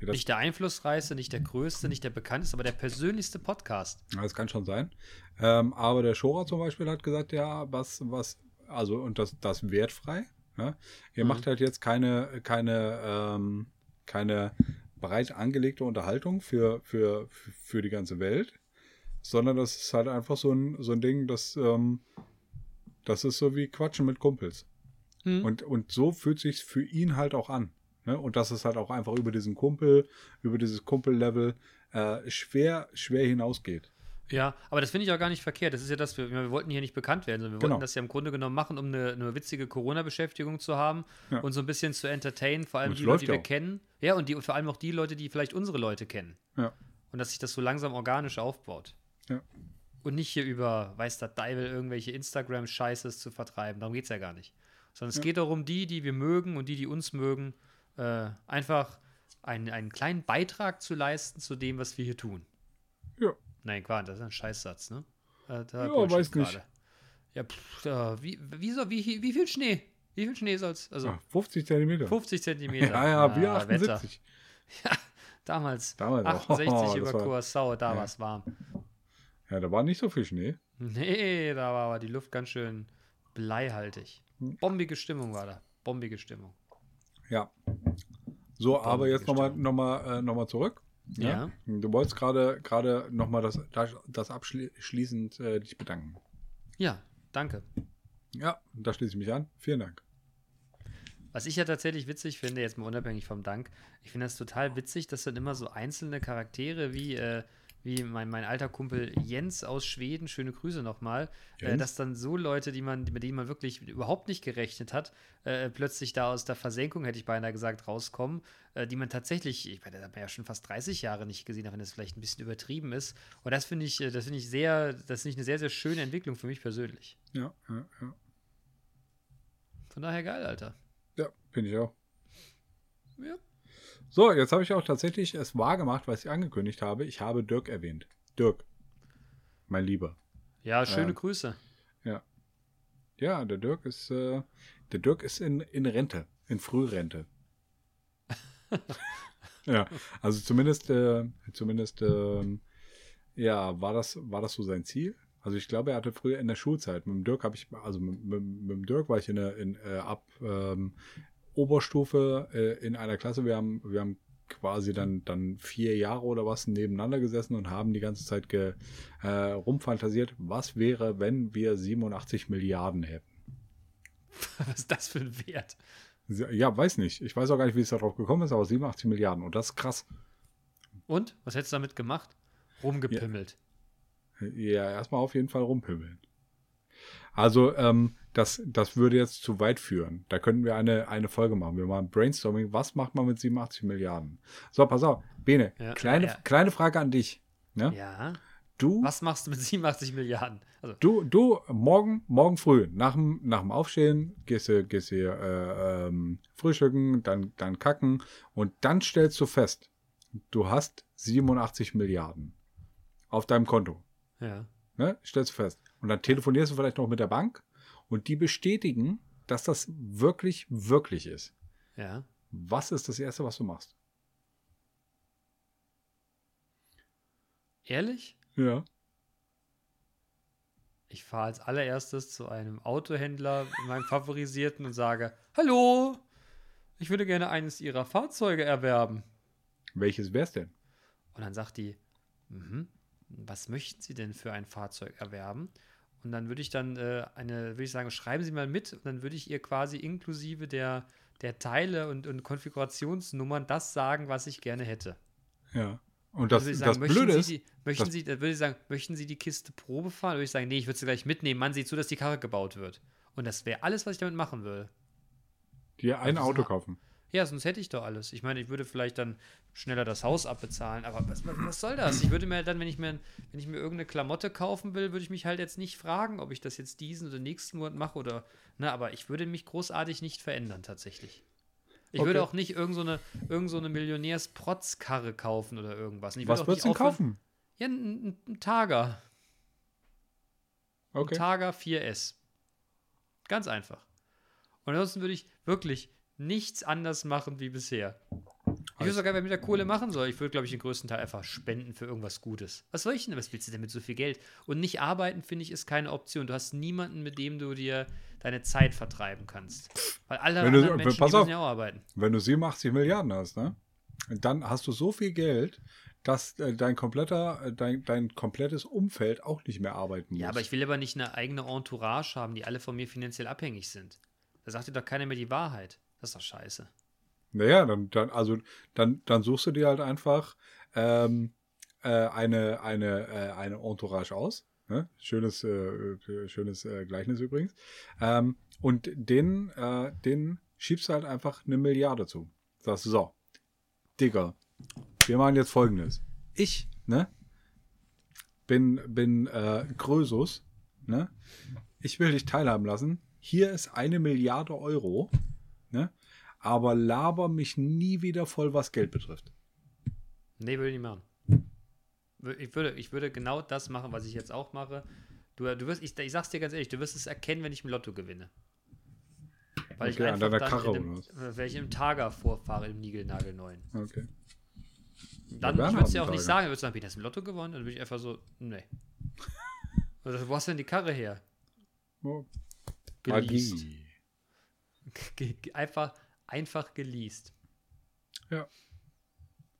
Ja, nicht der einflussreichste, nicht der größte, nicht der bekannteste, aber der persönlichste Podcast. das kann schon sein. Ähm, aber der Schora zum Beispiel hat gesagt, ja, was, was, also, und das, das wertfrei. Ja? Ihr Mhm. macht halt jetzt keine, keine, ähm, keine breit angelegte Unterhaltung für, für, für die ganze Welt, sondern das ist halt einfach so ein, so ein Ding, das, ähm, das ist so wie Quatschen mit Kumpels. Hm. Und, und so fühlt sich für ihn halt auch an. Ne? Und dass es halt auch einfach über diesen Kumpel, über dieses Kumpellevel äh, schwer, schwer hinausgeht. Ja, aber das finde ich auch gar nicht verkehrt. Das ist ja das, wir, wir wollten hier nicht bekannt werden, sondern wir Genau. wollten das ja im Grunde genommen machen, um eine, eine witzige Corona-Beschäftigung zu haben Ja. und so ein bisschen zu entertainen, vor allem die Leute, die wir auch. kennen. Ja, und, die, und vor allem auch die Leute, die vielleicht unsere Leute kennen. Ja. Und dass sich das so langsam organisch aufbaut. Ja. Und nicht hier über, weiß der Deibel, irgendwelche Instagram-Scheißes zu vertreiben. Darum geht es ja gar nicht. Sondern es Ja. geht darum, die, die wir mögen und die, die uns mögen, äh, einfach einen, einen kleinen Beitrag zu leisten zu dem, was wir hier tun. Ja. Nein, Quatsch, das ist ein Scheißsatz, ne? Äh, Ja, weiß nicht. Ja, pff, äh, wie, wie, soll, wie, wie viel Schnee? Wie viel Schnee soll's? Also Ah, 50 Zentimeter. 50 Zentimeter. Ja, ja, wir Ah, Wetter. 78. Damals, Damals auch. 68 Oh, über war- Kursau, da Ja. war's warm. Ja, da war nicht so viel Schnee. Nee, da war aber die Luft ganz schön bleihaltig. Hm. Bombige Stimmung war da. Bombige Stimmung. Ja. So, aber jetzt nochmal noch mal, äh, noch mal zurück. Ja. Du wolltest gerade gerade nochmal das, das, das abschließend äh, dich bedanken. Ja, danke. Ja, da schließe ich mich an. Vielen Dank. Was ich ja tatsächlich witzig finde, jetzt mal unabhängig vom Dank, ich finde das total witzig, dass dann immer so einzelne Charaktere wie, äh, wie mein, mein alter Kumpel Jens aus Schweden, schöne Grüße nochmal, äh, dass dann so Leute, die man, mit denen man wirklich überhaupt nicht gerechnet hat, äh, plötzlich da aus der Versenkung, hätte ich beinahe gesagt, rauskommen, äh, die man tatsächlich, ich meine, das hat man ja schon fast 30 Jahre nicht gesehen, auch wenn das vielleicht ein bisschen übertrieben ist. Und das finde ich, äh, das finde ich sehr, das finde ich eine sehr, sehr schöne Entwicklung für mich persönlich. Ja, ja, ja. Von daher geil, Alter. Ja, finde ich auch. Ja. So, jetzt habe ich auch tatsächlich es wahr gemacht, was ich angekündigt habe. Ich habe Dirk erwähnt. Dirk. Mein Lieber. Ja, schöne Ja. Grüße. Ja. Ja, der Dirk ist, äh, der Dirk ist in, in Rente, in Frührente. ja, also zumindest, äh, zumindest, ähm, ja, war das, war das so sein Ziel? Also ich glaube, er hatte früher in der Schulzeit, mit dem Dirk habe ich, also mit, mit, mit dem Dirk war ich in der, in, äh, ab ähm, Oberstufe äh, in einer Klasse. Wir haben, wir haben quasi dann, dann vier Jahre oder was nebeneinander gesessen und haben die ganze Zeit ge, äh, rumfantasiert, was wäre, wenn wir 87 Milliarden hätten. Was ist das für ein Wert? Ja, weiß nicht. Ich weiß auch gar nicht, wie es darauf gekommen ist, aber 87 Milliarden. Und das ist krass. Und? Was hättest du damit gemacht? Rumgepimmelt. Ja, erstmal auf jeden Fall rumpimmeln. Also, ähm, das, das würde jetzt zu weit führen. Da könnten wir eine, eine Folge machen. Wir machen Brainstorming. Was macht man mit 87 Milliarden? So, pass auf. Bene, Ja, kleine, ja. kleine Frage an dich. Ne? Ja. Du, Was machst du mit 87 Milliarden? Also, du, du, morgen, morgen früh, nach dem, nach dem Aufstehen, gehst du, gehst du äh, ähm, frühstücken, dann, dann kacken und dann stellst du fest, du hast 87 Milliarden auf deinem Konto. ja. Ne? Stellst du fest. Und dann telefonierst du vielleicht noch mit der Bank und die bestätigen, dass das wirklich, wirklich ist. Ja. Was ist das Erste, was du machst? Ehrlich? Ja. Ich fahre als allererstes zu einem Autohändler, meinem favorisierten, und sage: Hallo, ich würde gerne eines Ihrer Fahrzeuge erwerben. Welches wär's denn? Und dann sagt die: mhm, Was möchten Sie denn für ein Fahrzeug erwerben? Und dann würde ich dann äh, eine, würde ich sagen, schreiben Sie mal mit. Und dann würde ich ihr quasi inklusive der, der Teile und, und Konfigurationsnummern das sagen, was ich gerne hätte. Ja. Und das, würde ich das sagen, möchten Blöde Sie ist, die, möchten das- Sie, dann würde ich sagen, möchten Sie die Kiste Probe fahren? Würde ich sagen, nee, ich würde sie gleich mitnehmen. Mann, sieh zu, dass die Karre gebaut wird. Und das wäre alles, was ich damit machen würde. dir ein das Auto kaufen. Ja, sonst hätte ich doch alles. Ich meine, ich würde vielleicht dann schneller das Haus abbezahlen, aber was, was, soll das? Ich würde mir dann, wenn ich mir, wenn ich mir irgendeine Klamotte kaufen will, würde ich mich halt jetzt nicht fragen, ob ich das jetzt diesen oder nächsten Monat mache oder, ne, aber ich würde mich großartig nicht verändern tatsächlich. Ich würde Okay. auch nicht irgend so eine, irgend so eine Millionärs-Protzkarre kaufen oder irgendwas. Was würde würdest du denn kaufen? Ja, ein, ein, ein Targa. Okay. Targa 4S. Ganz einfach. Und ansonsten würde ich wirklich nichts anders machen wie bisher. Ich weiß sogar, wer mit der Kohle machen soll. Ich würde, glaube ich, den größten Teil einfach spenden für irgendwas Gutes. Was soll ich denn? Was willst du denn mit so viel Geld? Und nicht arbeiten, finde ich, ist keine Option. Du hast niemanden, mit dem du dir deine Zeit vertreiben kannst. Weil alle Wenn du- anderen Menschen, pass auf. ja auch arbeiten. Wenn du 87 Milliarden hast, ne? Dann hast du so viel Geld, dass äh, dein kompletter, äh, dein, dein komplettes Umfeld auch nicht mehr arbeiten muss. Ja, aber ich will aber nicht eine eigene Entourage haben, die alle von mir finanziell abhängig sind. Da sagt dir doch keiner mehr die Wahrheit. Das ist doch scheiße. Naja, dann, dann, also, dann, dann suchst du dir halt einfach ähm, äh, eine, eine, äh, eine Entourage aus. Ne? Schönes, äh, schönes äh, Gleichnis übrigens. Ähm, und den, äh, den schiebst du halt einfach eine Milliarde zu. Sagst du, so, Digga, wir machen jetzt folgendes. Ich, ne, bin, bin äh, Krösus, ne? Ich will dich teilhaben lassen. Hier ist eine Milliarde Euro, ne? Aber laber mich nie wieder voll, was Geld betrifft. Nee, würde ich nicht machen. Ich würde, ich würde genau das machen, was ich jetzt auch mache. Du, du wirst, ich, ich sag's dir ganz ehrlich, du wirst es erkennen, wenn ich im Lotto gewinne. Weil Okay, ich an einfach dann Karre dem, weil ich im Targa vorfahre, im Nigelnagelneuen. Okay. Dann, Werner ich würde hat es ja auch nicht sagen, ich würde sagen, ich das im Lotto gewonnen? Dann würde ich einfach so, nee. Oder, wo hast du denn die Karre her? Oh, Geleast. Magie. Einfach, einfach geleast. Ja.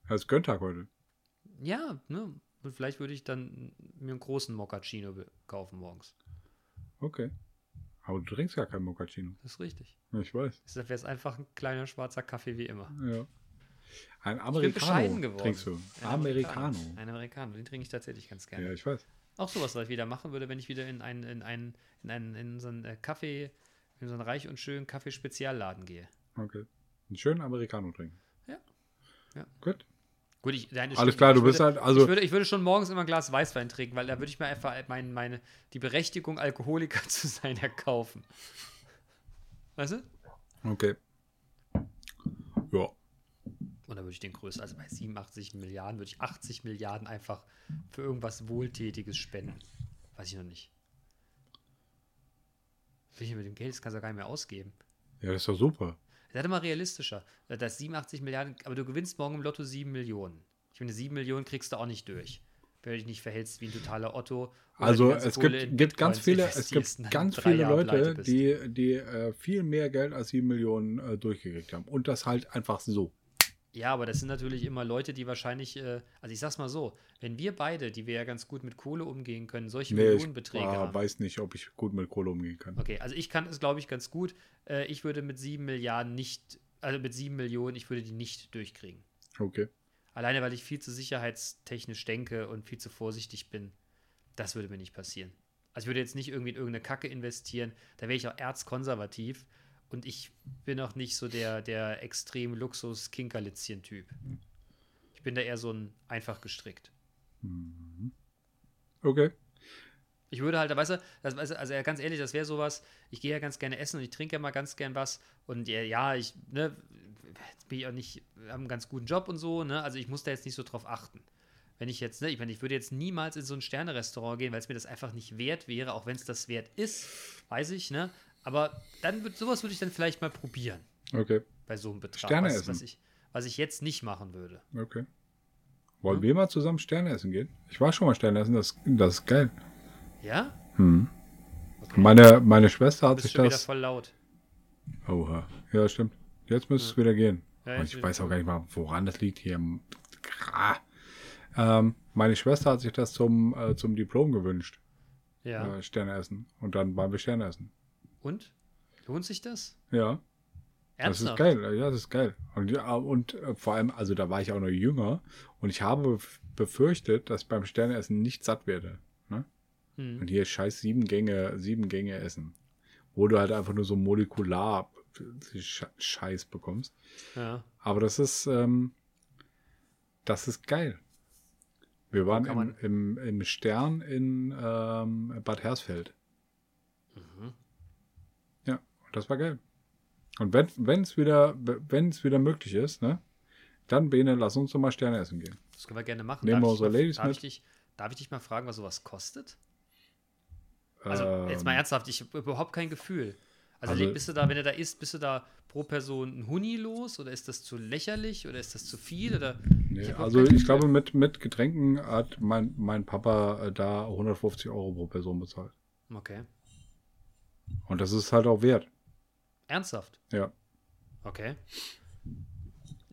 Ist Gönntag heute. Ja, ne? Und vielleicht würde ich dann mir einen großen Moccacino kaufen morgens. Okay. Aber du trinkst gar kein Moccacino. Das ist richtig. Ich weiß. Deshalb wäre es einfach ein kleiner schwarzer Kaffee wie immer. Ja. Ein Americano trinkst du. Ein Americano. Ein Americano, den trinke ich tatsächlich ganz gerne. Ja, ich weiß. Auch sowas, was ich wieder machen würde, wenn ich wieder in einen, in einen, in einen, in so einen äh, Kaffee, in so einen reich und schönen Kaffeespezialladen gehe. Okay. Einen schönen Americano trinken. Ja. Ja. Gut. Gut, ich, nein, Alles stimmt klar, du Ich bist würde, halt, also- ich, würde, ich würde schon morgens immer ein Glas Weißwein trinken, weil da würde ich mir einfach mein, meine, die Berechtigung, Alkoholiker zu sein, erkaufen. Weißt du? Okay. Ja. Und dann würde ich den größten, also bei 87 Milliarden würde ich 80 Milliarden einfach für irgendwas Wohltätiges spenden. Weiß ich noch nicht. Will ich mit dem Geld, das kannst du gar nicht mehr ausgeben. Ja, das ist doch super. Sei doch mal realistischer. Das ist 87 Milliarden, aber du gewinnst morgen im Lotto 7 Millionen. Ich meine, 7 Millionen kriegst du auch nicht durch. Wenn du dich nicht verhältst wie ein totaler Otto. Also es gibt, gibt ganz viele, es gibt ganz viele Jahre Leute, die, die äh, viel mehr Geld als 7 Millionen äh, durchgekriegt haben. Und das halt einfach so. Ja, aber das sind natürlich immer Leute, die wahrscheinlich, äh, also ich sag's mal so, wenn wir beide, die wir ja ganz gut mit Kohle umgehen können, solche Nee, ich Millionenbeträge äh, haben. weiß nicht, ob ich gut mit Kohle umgehen kann. Okay, also ich kann es, glaube ich, ganz gut. Äh, ich würde mit 7 Milliarden nicht, also mit 7 Millionen, ich würde die nicht durchkriegen. Okay. Alleine, weil ich viel zu sicherheitstechnisch denke und viel zu vorsichtig bin. Das würde mir nicht passieren. Also ich würde jetzt nicht irgendwie in irgendeine Kacke investieren. Da wäre ich auch erzkonservativ. Und ich bin auch nicht so der, der extrem Luxus-Kinkerlitzchen-Typ. Ich bin da eher so ein einfach gestrickt. Okay. Ich würde halt, weißt du, das, weißt du, also ganz ehrlich, das wäre sowas, ich gehe ja ganz gerne essen und ich trinke ja mal ganz gern was und ja, ja ich, ne, jetzt bin ich auch nicht, wir haben einen ganz guten Job und so, ne, also ich muss da jetzt nicht so drauf achten. Wenn ich jetzt, ne, ich meine, ich würde jetzt niemals in so ein Sterne-Restaurant gehen, weil es mir das einfach nicht wert wäre, auch wenn es das wert ist, weiß ich, ne, aber dann wird, sowas würde ich dann vielleicht mal probieren, Okay. bei so einem Betrag, Sterne was, essen. was, ich, was ich jetzt nicht machen würde. Okay. Wollen wir mal zusammen Sterne essen gehen? Ich war schon mal Sterne essen, das, das ist geil. Ja? Hm. Okay. Meine, meine Schwester hat sich schon wieder das. voll laut. Oha. Ja, stimmt. Jetzt müsste es wieder gehen. Ja, ich weiß auch gar nicht mal, woran das liegt hier. Ähm, meine Schwester hat sich das zum, äh, zum Diplom gewünscht. Ja. Äh, Sterne essen. Und dann waren wir Sterne essen. Und? Lohnt sich das? Ja. Das ist Ernsthaft? geil, ja, das ist geil. Und, ja, und äh, vor allem, also da war ich auch noch jünger und ich habe bef- befürchtet, dass ich beim Sterneessen nicht satt werde. Ne? Hm. Und hier scheiß sieben Gänge, sieben Gänge essen. Wo du halt einfach nur so molekular Sch- Scheiß bekommst. Ja. Aber das ist, ähm, das ist geil. Wir waren im, im, im Stern in ähm, Bad Hersfeld. Mhm. Das war geil. Und wenn es wieder, wieder möglich ist, ne, dann Bene, lass uns doch mal Sterne essen gehen. Das können wir gerne machen. Nehmen wir ich unsere Ladies darf mit? Ich dich, darf ich dich mal fragen, was sowas kostet? Also, jetzt Ähm, mal ernsthaft, ich habe überhaupt kein Gefühl. Also, Also- bist du da, wenn du da isst, bist du da pro Person ein Huni los oder ist das zu lächerlich oder ist das zu viel? Oder Nee, Ich also ich glaube, mit, mit Getränken hat mein, mein Papa äh, da 150 Euro pro Person bezahlt. Okay. Und das ist halt auch wert. Ernsthaft? Ja. Okay.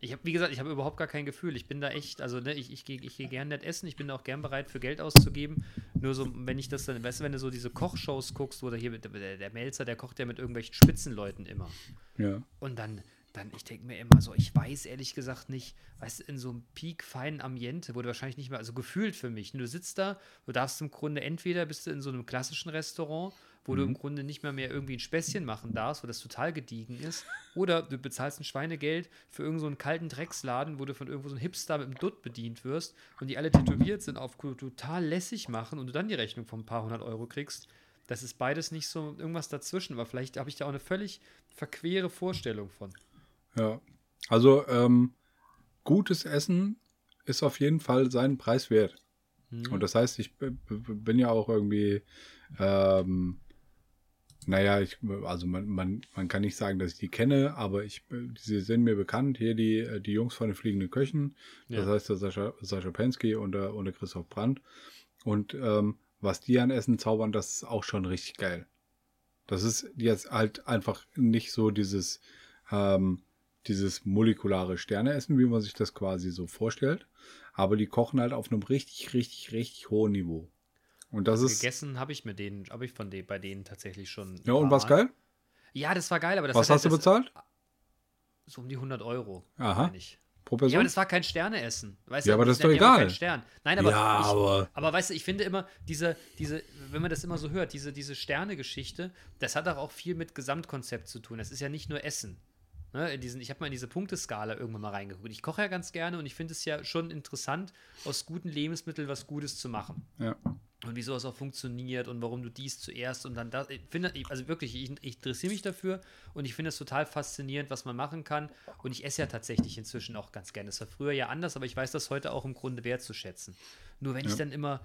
Ich habe, wie gesagt, ich habe überhaupt gar kein Gefühl. Ich bin da echt, also ne, ich, ich gehe ich geh gern nett essen, ich bin auch gern bereit für Geld auszugeben. Nur so, wenn ich das dann, weißt du, wenn du so diese Kochshows guckst, wo da hier mit, der, der Melzer, der kocht ja mit irgendwelchen Spitzenleuten immer. Ja. Und dann, dann ich denke mir immer so, ich weiß ehrlich gesagt nicht, weißt du, in so einem peak-feinen Ambiente, wo du wahrscheinlich nicht mehr, also gefühlt für mich, du sitzt da, du darfst im Grunde entweder bist du in so einem klassischen Restaurant, wo du im Grunde nicht mehr mehr irgendwie ein Späßchen machen darfst, wo das total gediegen ist, oder du bezahlst ein Schweinegeld für irgendeinen so einen kalten Drecksladen, wo du von irgendwo so einem Hipster mit einem Dutt bedient wirst und die alle tätowiert sind, auf total lässig machen und du dann die Rechnung von ein paar hundert Euro kriegst. Das ist beides nicht so irgendwas dazwischen, aber vielleicht habe ich da auch eine völlig verquere Vorstellung von. Ja. Also, ähm, gutes Essen ist auf jeden Fall seinen Preis wert. Hm. Und das heißt, ich bin ja auch irgendwie, ähm, naja, ich, also man, man, man kann nicht sagen, dass ich die kenne, aber ich, sie sind mir bekannt. Hier die, äh, die Jungs von den fliegenden Köchen. Das Ja. heißt, der Sascha, Sascha Pensky und der, und der Christoph Brandt. Und ähm, was die an Essen zaubern, das ist auch schon richtig geil. Das ist jetzt halt einfach nicht so dieses, ähm, dieses molekulare Sterneessen, wie man sich das quasi so vorstellt. Aber die kochen halt auf einem richtig, richtig, richtig hohen Niveau. Und das ist. Gegessen habe ich mit denen, habe ich von denen, bei denen tatsächlich schon. Ja, und Mal. geil? Ja, das war geil, aber das Was hat hast du halt- bezahlt? Das, so um die 100 Euro. Aha. ich. Pro Ja, Person? aber das war kein Sterneessen. Weißt Ja, du, aber das ist doch ja egal. Kein Stern. Nein, aber, Ja, ich, aber- aber weißt du, ich finde immer, diese, diese, wenn man das immer so hört, diese, diese Sterne-Geschichte, das hat doch auch viel mit Gesamtkonzept zu tun. Das ist ja nicht nur Essen. Ne, diesen, ich habe mal in diese Punkteskala irgendwann mal reingeguckt. Ich koche ja ganz gerne und ich finde es ja schon interessant, aus guten Lebensmitteln was Gutes zu machen. ja. Und wie sowas auch funktioniert und warum du dies zuerst und dann das. Ich finde, ich- also wirklich, ich, ich interessiere mich dafür und ich finde es total faszinierend, was man machen kann. Und ich esse ja tatsächlich inzwischen auch ganz gerne. Das war früher ja anders, aber ich weiß das heute auch im Grunde wertzuschätzen. Nur wenn ich Ja. dann immer,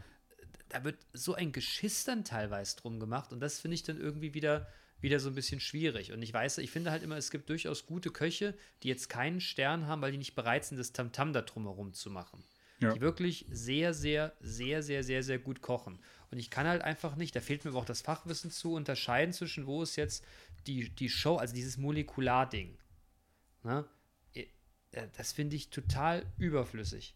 da wird so ein Geschiss dann teilweise drum gemacht und das finde ich dann irgendwie wieder wieder so ein bisschen schwierig. Und ich weiß, ich finde halt immer, es gibt durchaus gute Köche, die jetzt keinen Stern haben, weil die nicht bereit sind, das Tamtam da drumherum zu machen Ja. die wirklich sehr, sehr, sehr, sehr, sehr, sehr gut kochen. Und ich kann halt einfach nicht, da fehlt mir aber auch das Fachwissen zu, unterscheiden zwischen, wo ist jetzt die, die Show, also dieses Molekularding. Ne? Äh, Das finde ich total überflüssig.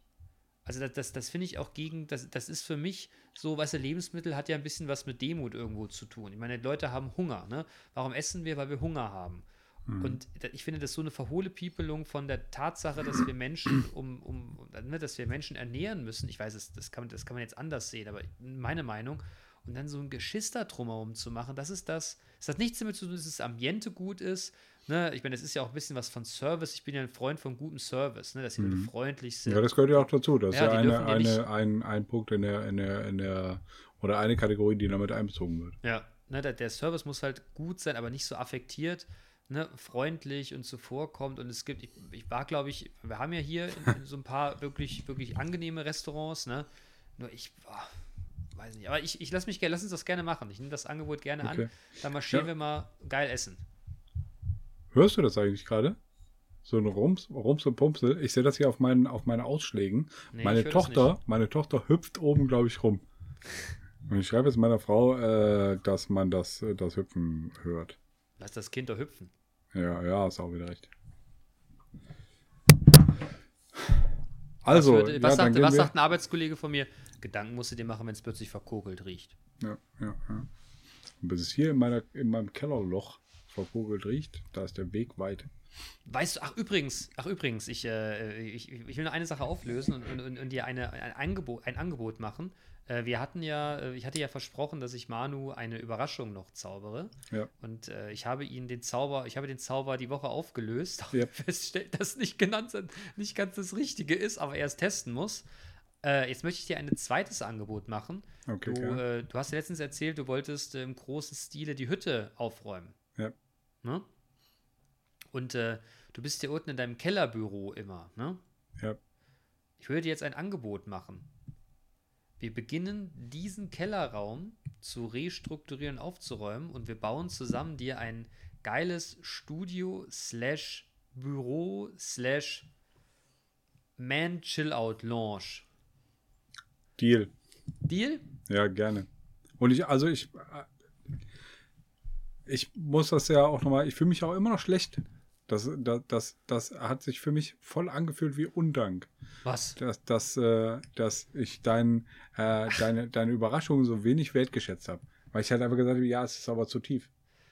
Also das, das, das finde ich auch gegen, das, das ist für mich so, weißt du, Lebensmittel hat ja ein bisschen was mit Demut irgendwo zu tun. Ich meine, Leute haben Hunger, ne? Warum essen wir? Weil wir Hunger haben. Und da- ich finde das ist so eine verhohle Piepelung von der Tatsache, dass wir Menschen um, um ne, dass wir Menschen ernähren müssen. Ich weiß, es, das kann, das kann man jetzt anders sehen, aber meine Meinung. und dann so ein Geschiss da drumherum zu machen, das ist das, es hat nichts damit zu tun, dass das Ambiente gut ist. Ne? Ich meine, es ist ja auch ein bisschen was von Service. Ich bin ja ein Freund von gutem Service, ne? dass die Leute Mhm. freundlich sind. Ja, das gehört ja auch dazu. Das Ja, ist ja eine, nicht- eine, ein, ein Punkt in der, in der, in der, oder eine Kategorie, die damit einbezogen wird. Ja, ne, der, der Service muss halt gut sein, aber nicht so affektiert, ne, freundlich und zuvorkommt. Und es gibt, ich, ich war, glaube ich, wir haben ja hier in, in so ein paar wirklich, wirklich angenehme Restaurants, ne? Nur ich, boah, weiß nicht. Aber ich, ich lass mich gerne, lass uns das gerne machen. Ich nehme das Angebot gerne Okay. an. Dann marschieren Ja. wir mal geil essen. Hörst du das eigentlich gerade? So ein Rums, Rums und Pumpsel. Ich sehe das hier auf meinen, auf meinen Ausschlägen. Nee, meine Tochter, meine Tochter hüpft oben, glaube ich, rum. Und ich schreibe jetzt meiner Frau, äh, dass man das, äh, das Hüpfen hört. Lass das Kind doch hüpfen. Ja, ja, ist auch wieder recht. Also, was, würde, ja, was, dann sagt, was sagt ein Arbeitskollege von mir? Gedanken musst du dir machen, wenn es plötzlich verkokelt riecht. Ja, ja, ja. Und bis es hier in, meiner, in meinem Kellerloch verkogelt riecht, da ist der Weg weit. Weißt du, ach übrigens, ach übrigens, ich, äh, ich, ich will nur eine Sache auflösen und, und, und, und dir eine, ein, Angebot, ein Angebot machen. Äh, wir hatten ja, äh, ich hatte ja versprochen, dass ich Manu eine Überraschung noch zaubere. Ja. Und äh, ich habe ihn den Zauber, ich habe den Zauber die Woche aufgelöst, Ja. feststellt, dass nicht genannt nicht ganz das Richtige ist, aber er es testen muss. Äh, jetzt möchte ich dir ein zweites Angebot machen. Okay, Du, äh, du hast ja letztens erzählt, du wolltest im großen Stile die Hütte aufräumen. Ja. Ne? Und äh, du bist hier unten in deinem Kellerbüro immer, ne? Ja. Ich würde dir jetzt ein Angebot machen. Wir beginnen diesen Kellerraum zu restrukturieren, aufzuräumen und wir bauen zusammen dir ein geiles Studio slash Büro slash Man Chill Out Lounge. Deal. Deal? Ja, gerne. Und ich, also ich, äh, ich muss das ja auch nochmal, ich fühle mich auch immer noch schlecht. Das, das, das, das hat sich für mich voll angefühlt wie Undank. Was? Dass, dass, äh, dass ich dein, äh, deine, deine Überraschung so wenig wertgeschätzt habe. Weil ich halt einfach gesagt habe, ja, es ist aber zu tief.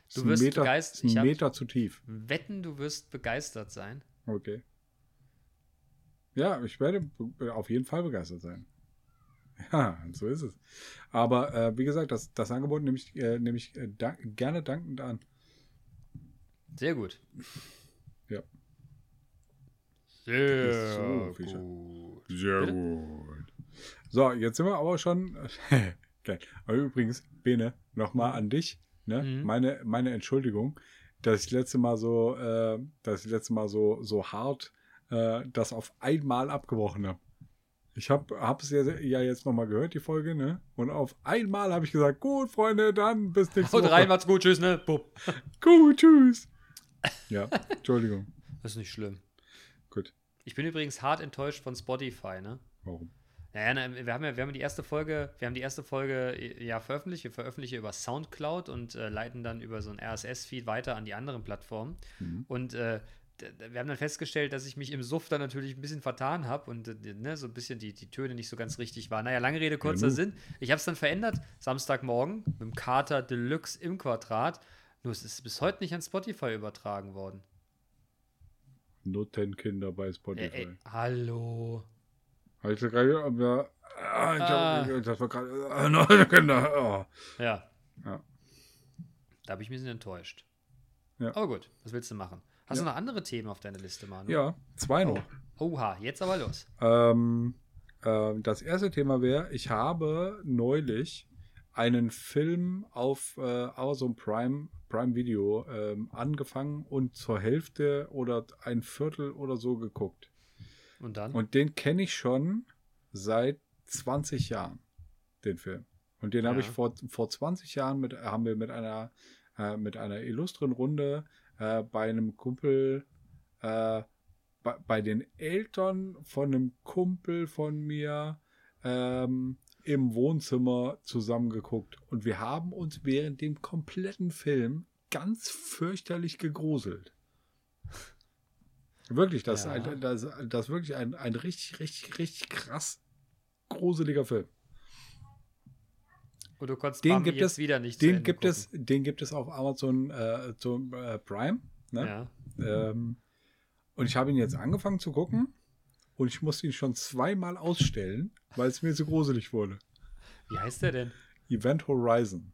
Es Du wirst Meter, begeistert- ein Meter zu tief. Wetten, du wirst begeistert sein. Okay. Ja, ich werde auf jeden Fall begeistert sein. Ja, so ist es. Aber äh, wie gesagt, das, das Angebot nehme ich, äh, nehme ich äh, da, gerne dankend an. Sehr gut. Sehr So, gut. Sehr gut. So, jetzt sind wir aber schon. Geil. Aber übrigens, Bene, nochmal an dich. Ne? Mhm. Meine, meine Entschuldigung, dass ich letzte Mal so, äh, dass ich letzte Mal so, so hart äh, das auf einmal abgebrochen habe. Ich habe es ja, ja jetzt nochmal gehört, die Folge, ne? Und auf einmal habe ich gesagt, gut, Freunde, dann bis nächste Haut Woche. rein, macht's gut, tschüss, ne? Bupp. Gut, tschüss. Ja, Entschuldigung. Das ist nicht schlimm. Ich bin übrigens hart enttäuscht von Spotify, ne? Warum? Naja, na, wir haben ja, wir haben die erste Folge, wir haben die erste Folge äh, ja veröffentlicht. Wir veröffentlichen über Soundcloud und äh, leiten dann über so ein RSS-Feed weiter an die anderen Plattformen. Mhm. Und äh, wir haben dann festgestellt, dass ich mich im Suff dann natürlich ein bisschen vertan habe und äh, ne, so ein bisschen die, die Töne nicht so ganz richtig waren. Naja, lange Rede, kurzer nu. Sinn. Ich habe es dann verändert, Samstagmorgen mit dem Kater Deluxe im Quadrat. Nur es ist bis heute nicht an Spotify übertragen worden. Notenkinder bei Ey, Spotify. ey, hallo. Habe ich gerade, aber, ah, ich Ah. hab, das war gerade, ah, Notenkinder, oh. Ja. Ja. Da bin ich ein bisschen enttäuscht. Ja. Aber gut, was willst du machen? Hast Ja. du noch andere Themen auf deiner Liste, Manu? Ja, zwei noch. Oha, jetzt aber los. Ähm, ähm, das erste Thema wäre, ich habe neulich einen Film auf äh, Amazon Prime, Prime Video ähm, angefangen und zur Hälfte oder ein Viertel oder so geguckt. Und dann? Und den kenne ich schon seit 20 Jahren, den Film. Und den habe Ja. ich vor, vor 20 Jahren mit, haben wir mit einer, äh, mit einer illustren Runde äh, bei einem Kumpel, äh, bei, bei den Eltern von einem Kumpel von mir ähm, im Wohnzimmer zusammengeguckt. Und wir haben uns während dem kompletten Film ganz fürchterlich gegruselt. Wirklich, das, Ja. ist ein, das, das ist wirklich ein, ein richtig, richtig, richtig krass gruseliger Film. Und du konntest Den Bambi gibt jetzt es- wieder nicht zu Den gibt, es, den gibt es auf Amazon äh, zum, äh, Prime. Ne? Ja. Ähm, und ich habe ihn jetzt angefangen zu gucken und ich musste ihn schon zweimal ausstellen, weil es mir zu gruselig wurde. Wie heißt der denn? Event Horizon.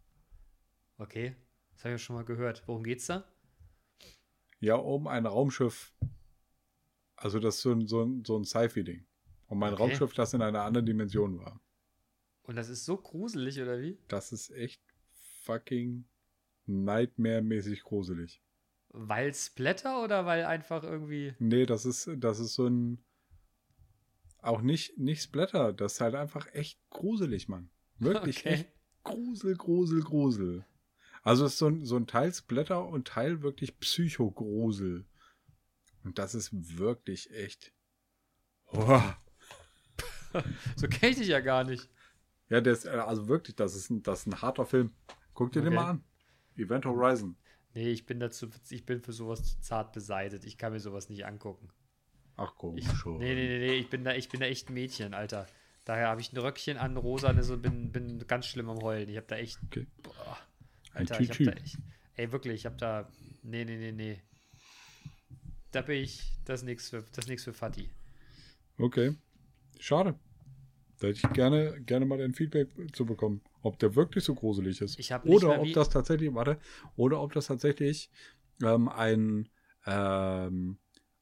Okay, das habe ich ja schon mal gehört. Worum geht's da? Ja, um ein Raumschiff. Also das ist so ein, so ein, so ein Sci-Fi-Ding. Um ein Okay. Raumschiff, das in einer anderen Dimension war. Und das ist so gruselig, oder wie? Das ist echt fucking Nightmare-mäßig gruselig. Weil Splatter oder weil einfach irgendwie. Nee, das ist, das ist so ein. Auch nicht, nicht Splatter. Das ist halt einfach echt gruselig, Mann. Wirklich Okay. echt Grusel, Grusel, Grusel. Also es ist so ein, so ein Teil Splatter und Teil wirklich Psychogrusel. Und das ist wirklich echt. Oh. So kenne ich dich ja gar nicht. Ja, der ist, äh, also wirklich, das ist ein, das ist ein harter Film. Guck dir den Okay. mal an. Event Horizon. Nee, ich bin dazu, ich bin für sowas zu zart beseitet. Ich kann mir sowas nicht angucken. Ach komm, Ich, schon. nee, nee, nee, nee, ich bin da, ich bin da echt ein Mädchen, Alter. Daher habe ich ein Röckchen an, rosa und bin, bin ganz schlimm am Heulen. Ich habe da echt. Okay. Boah, Alter, ich habe da echt. Ey, wirklich, ich habe da. Nee, nee, nee, nee. Da bin ich. Das ist nichts für, das ist nix für Fatih. Okay. Schade. Da hätte ich gerne, gerne mal dein Feedback zu bekommen, ob der wirklich so gruselig ist. Ich oder ob das tatsächlich, warte, oder ob das tatsächlich ähm, ein, ähm,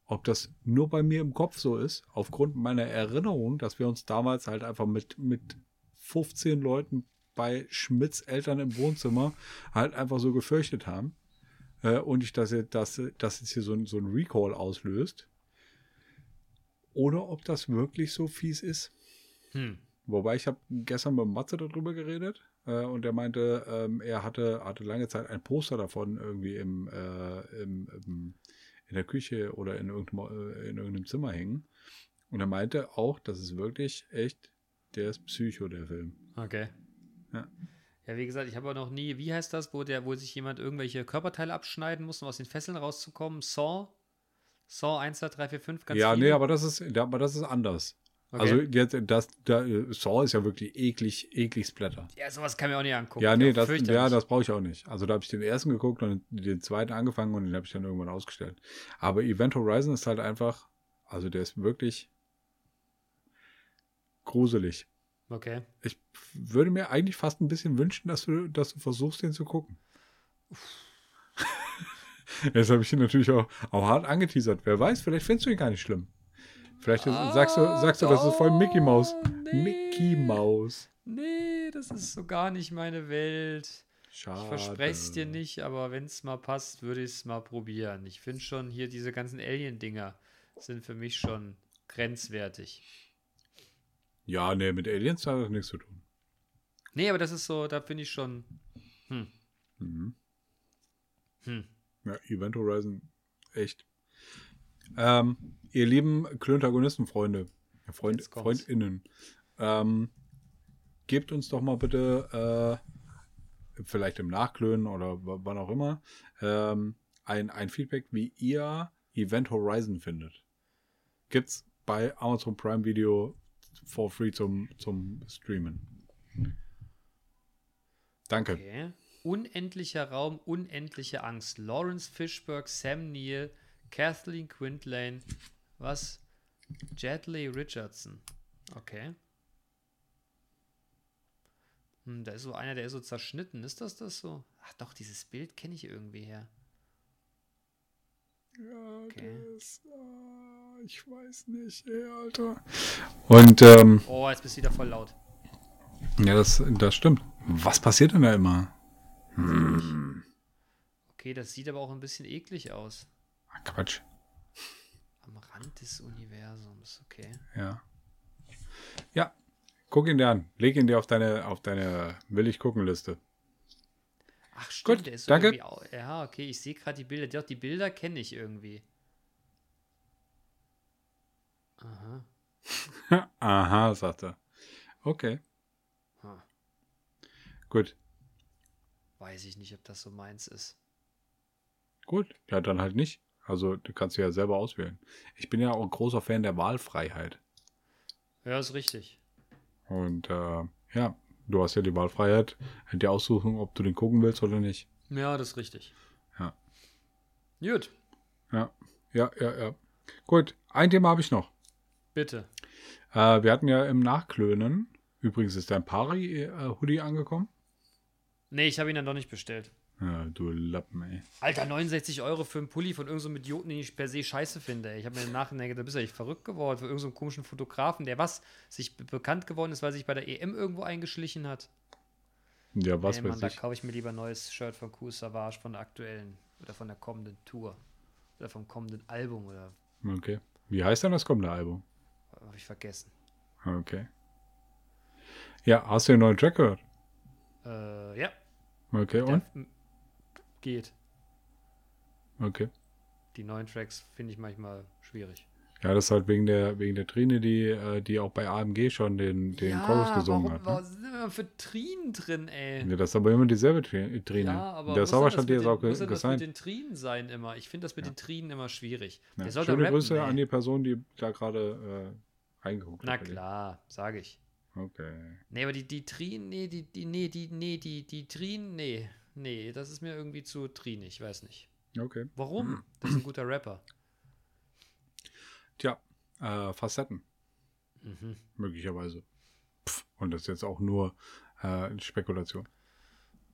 ob das nur bei mir im Kopf so ist, aufgrund meiner Erinnerung, dass wir uns damals halt einfach mit, mit 15 Leuten bei Schmidts Eltern im Wohnzimmer halt einfach so gefürchtet haben. Äh, und ich das, jetzt- das, das jetzt hier so ein, so ein Recall auslöst. Oder ob das wirklich so fies ist. Hm. Wobei ich habe gestern mit Matze darüber geredet äh, und er meinte, ähm, er hatte, hatte lange Zeit ein Poster davon irgendwie im, äh, im, im, in der Küche oder in irgendeinem, äh, in irgendeinem Zimmer hängen. Und er meinte auch, das ist wirklich echt, der ist Psycho, der Film. Okay. Ja. Ja, wie gesagt, ich habe auch noch nie, wie heißt das, wo der, wo sich jemand irgendwelche Körperteile abschneiden muss, um aus den Fesseln rauszukommen? Saw? Saw 1, 2, 3, 4, 5, ganz ja, viele? nee, aber das ist, ja, aber das ist anders. Okay. Also jetzt, das, da, Saw ist ja wirklich eklig, eklig Splatter. ja, sowas kann mir auch nicht angucken. Ja, nee, das, ja, das brauche ich auch nicht. Also da habe ich den ersten geguckt und den zweiten angefangen und den habe ich dann irgendwann ausgestellt. Aber Event Horizon ist halt einfach, also der ist wirklich gruselig. Okay. Ich würde mir eigentlich fast ein bisschen wünschen, dass du, dass du versuchst, den zu gucken. Jetzt habe ich ihn natürlich auch, auch hart angeteasert. Wer weiß, vielleicht findest du ihn gar nicht schlimm. Vielleicht ist- sagst du, sagst du, das ist voll Mickey Maus. Ah, nee. Mickey Maus. Nee, das ist so gar nicht meine Welt. Schade. Ich verspreche es dir nicht, aber wenn es mal passt, würde ich es mal probieren. Ich finde schon hier diese ganzen Alien-Dinger sind für mich schon grenzwertig. Ja, nee, mit Aliens hat das nichts zu tun. Nee, aber das ist so, da finde ich schon. Hm, Mhm. hm. Ja, Event Horizon, echt. Ähm, ihr lieben Klöntagonisten-Freunde, Freund. FreundInnen, ähm, gebt uns doch mal bitte, äh, vielleicht im Nachklönen oder wann auch immer, ähm, ein, ein Feedback, wie ihr Event Horizon findet. Gibt's bei Amazon Prime Video for free zum, zum Streamen. Danke. Okay. Unendlicher Raum, unendliche Angst. Lawrence Fishburne, Sam Neill, Kathleen Quintlane, was? Jetley Richardson. Okay. Hm, da ist so einer, der ist so zerschnitten. Ist das das so? Ach doch, dieses Bild kenne ich irgendwie her. Ja, Okay. das, ah, ich weiß nicht, ey, Alter. Und, ähm, Oh, jetzt bist du wieder voll laut. ja, das, das stimmt. Was passiert denn da immer? Okay, das sieht aber auch ein bisschen eklig aus. Ah, Quatsch. Am Rand des Universums, okay. Ja. Ja, guck ihn dir an. Leg ihn dir auf deine, auf deine Will ich gucken Liste. Ach stimmt, Gut, der ist danke. irgendwie Ja, okay, ich sehe gerade die Bilder. Doch, die Bilder kenne ich irgendwie. Aha. Aha, sagt er. Okay, Hm. gut. Weiß ich nicht, ob das so meins ist. Gut. Ja, dann halt nicht. Also, du kannst ja selber auswählen. Ich bin ja auch ein großer Fan der Wahlfreiheit. Ja, ist richtig. Und, äh, ja, du hast ja die Wahlfreiheit, dir aussuchen, ob du den gucken willst oder nicht. Ja, das ist richtig. Ja. Gut, Ja, ja, ja, ja. Gut, ein Thema habe ich noch. bitte. Äh, wir hatten ja im Nachklönen, übrigens ist dein Pari-Hoodie angekommen. Nee, ich habe ihn dann doch nicht bestellt. Ja, du Lappen, ey. Alter, 69 Euro für einen Pulli von irgendeinem so Idioten, den ich per se scheiße finde. Ey. Ich habe mir im Nachhinein gedacht, da bist du echt verrückt geworden. Für irgendeinen so komischen Fotografen, der was? Sich be- bekannt geworden ist, weil sich bei der EM irgendwo eingeschlichen hat. Ja, was Ey, Mann, weiß da ich. kaufe ich mir lieber ein neues Shirt von Cool Savage von der aktuellen oder von der kommenden Tour. Oder vom kommenden Album oder Okay. Wie heißt denn das kommende Album? habe ich vergessen. Okay. Ja, hast du den neuen Track gehört? Äh, ja, Okay, der und? m- geht. Okay. Die neuen Tracks finde ich manchmal schwierig. Ja, das ist halt wegen der, wegen der Trine, die, äh, die auch bei AMG schon den, den Chorus gesungen warum, hat. Ne? warum sind immer für Trinen drin, ey? Ja, das ist aber immer dieselbe Tri- Trine. Ja, aber der mit ist den- auch muss das mit den Trinen sein immer? Ich finde das mit den Trinen immer schwierig. Ja, schöne rappen, Grüße ey. an die Person, die da gerade äh, reingeguckt Na hat. dir. klar, sage ich. Okay. Nee, aber die, die Trinen, nee, die, die, nee, die, nee, die, die Trinen, nee. Nee, das ist mir irgendwie zu trinig, ich weiß nicht. Okay. Warum? Das ist ein guter Rapper. Tja, äh, Facetten, Mhm. möglicherweise. Pff, und das ist jetzt auch nur äh, Spekulation.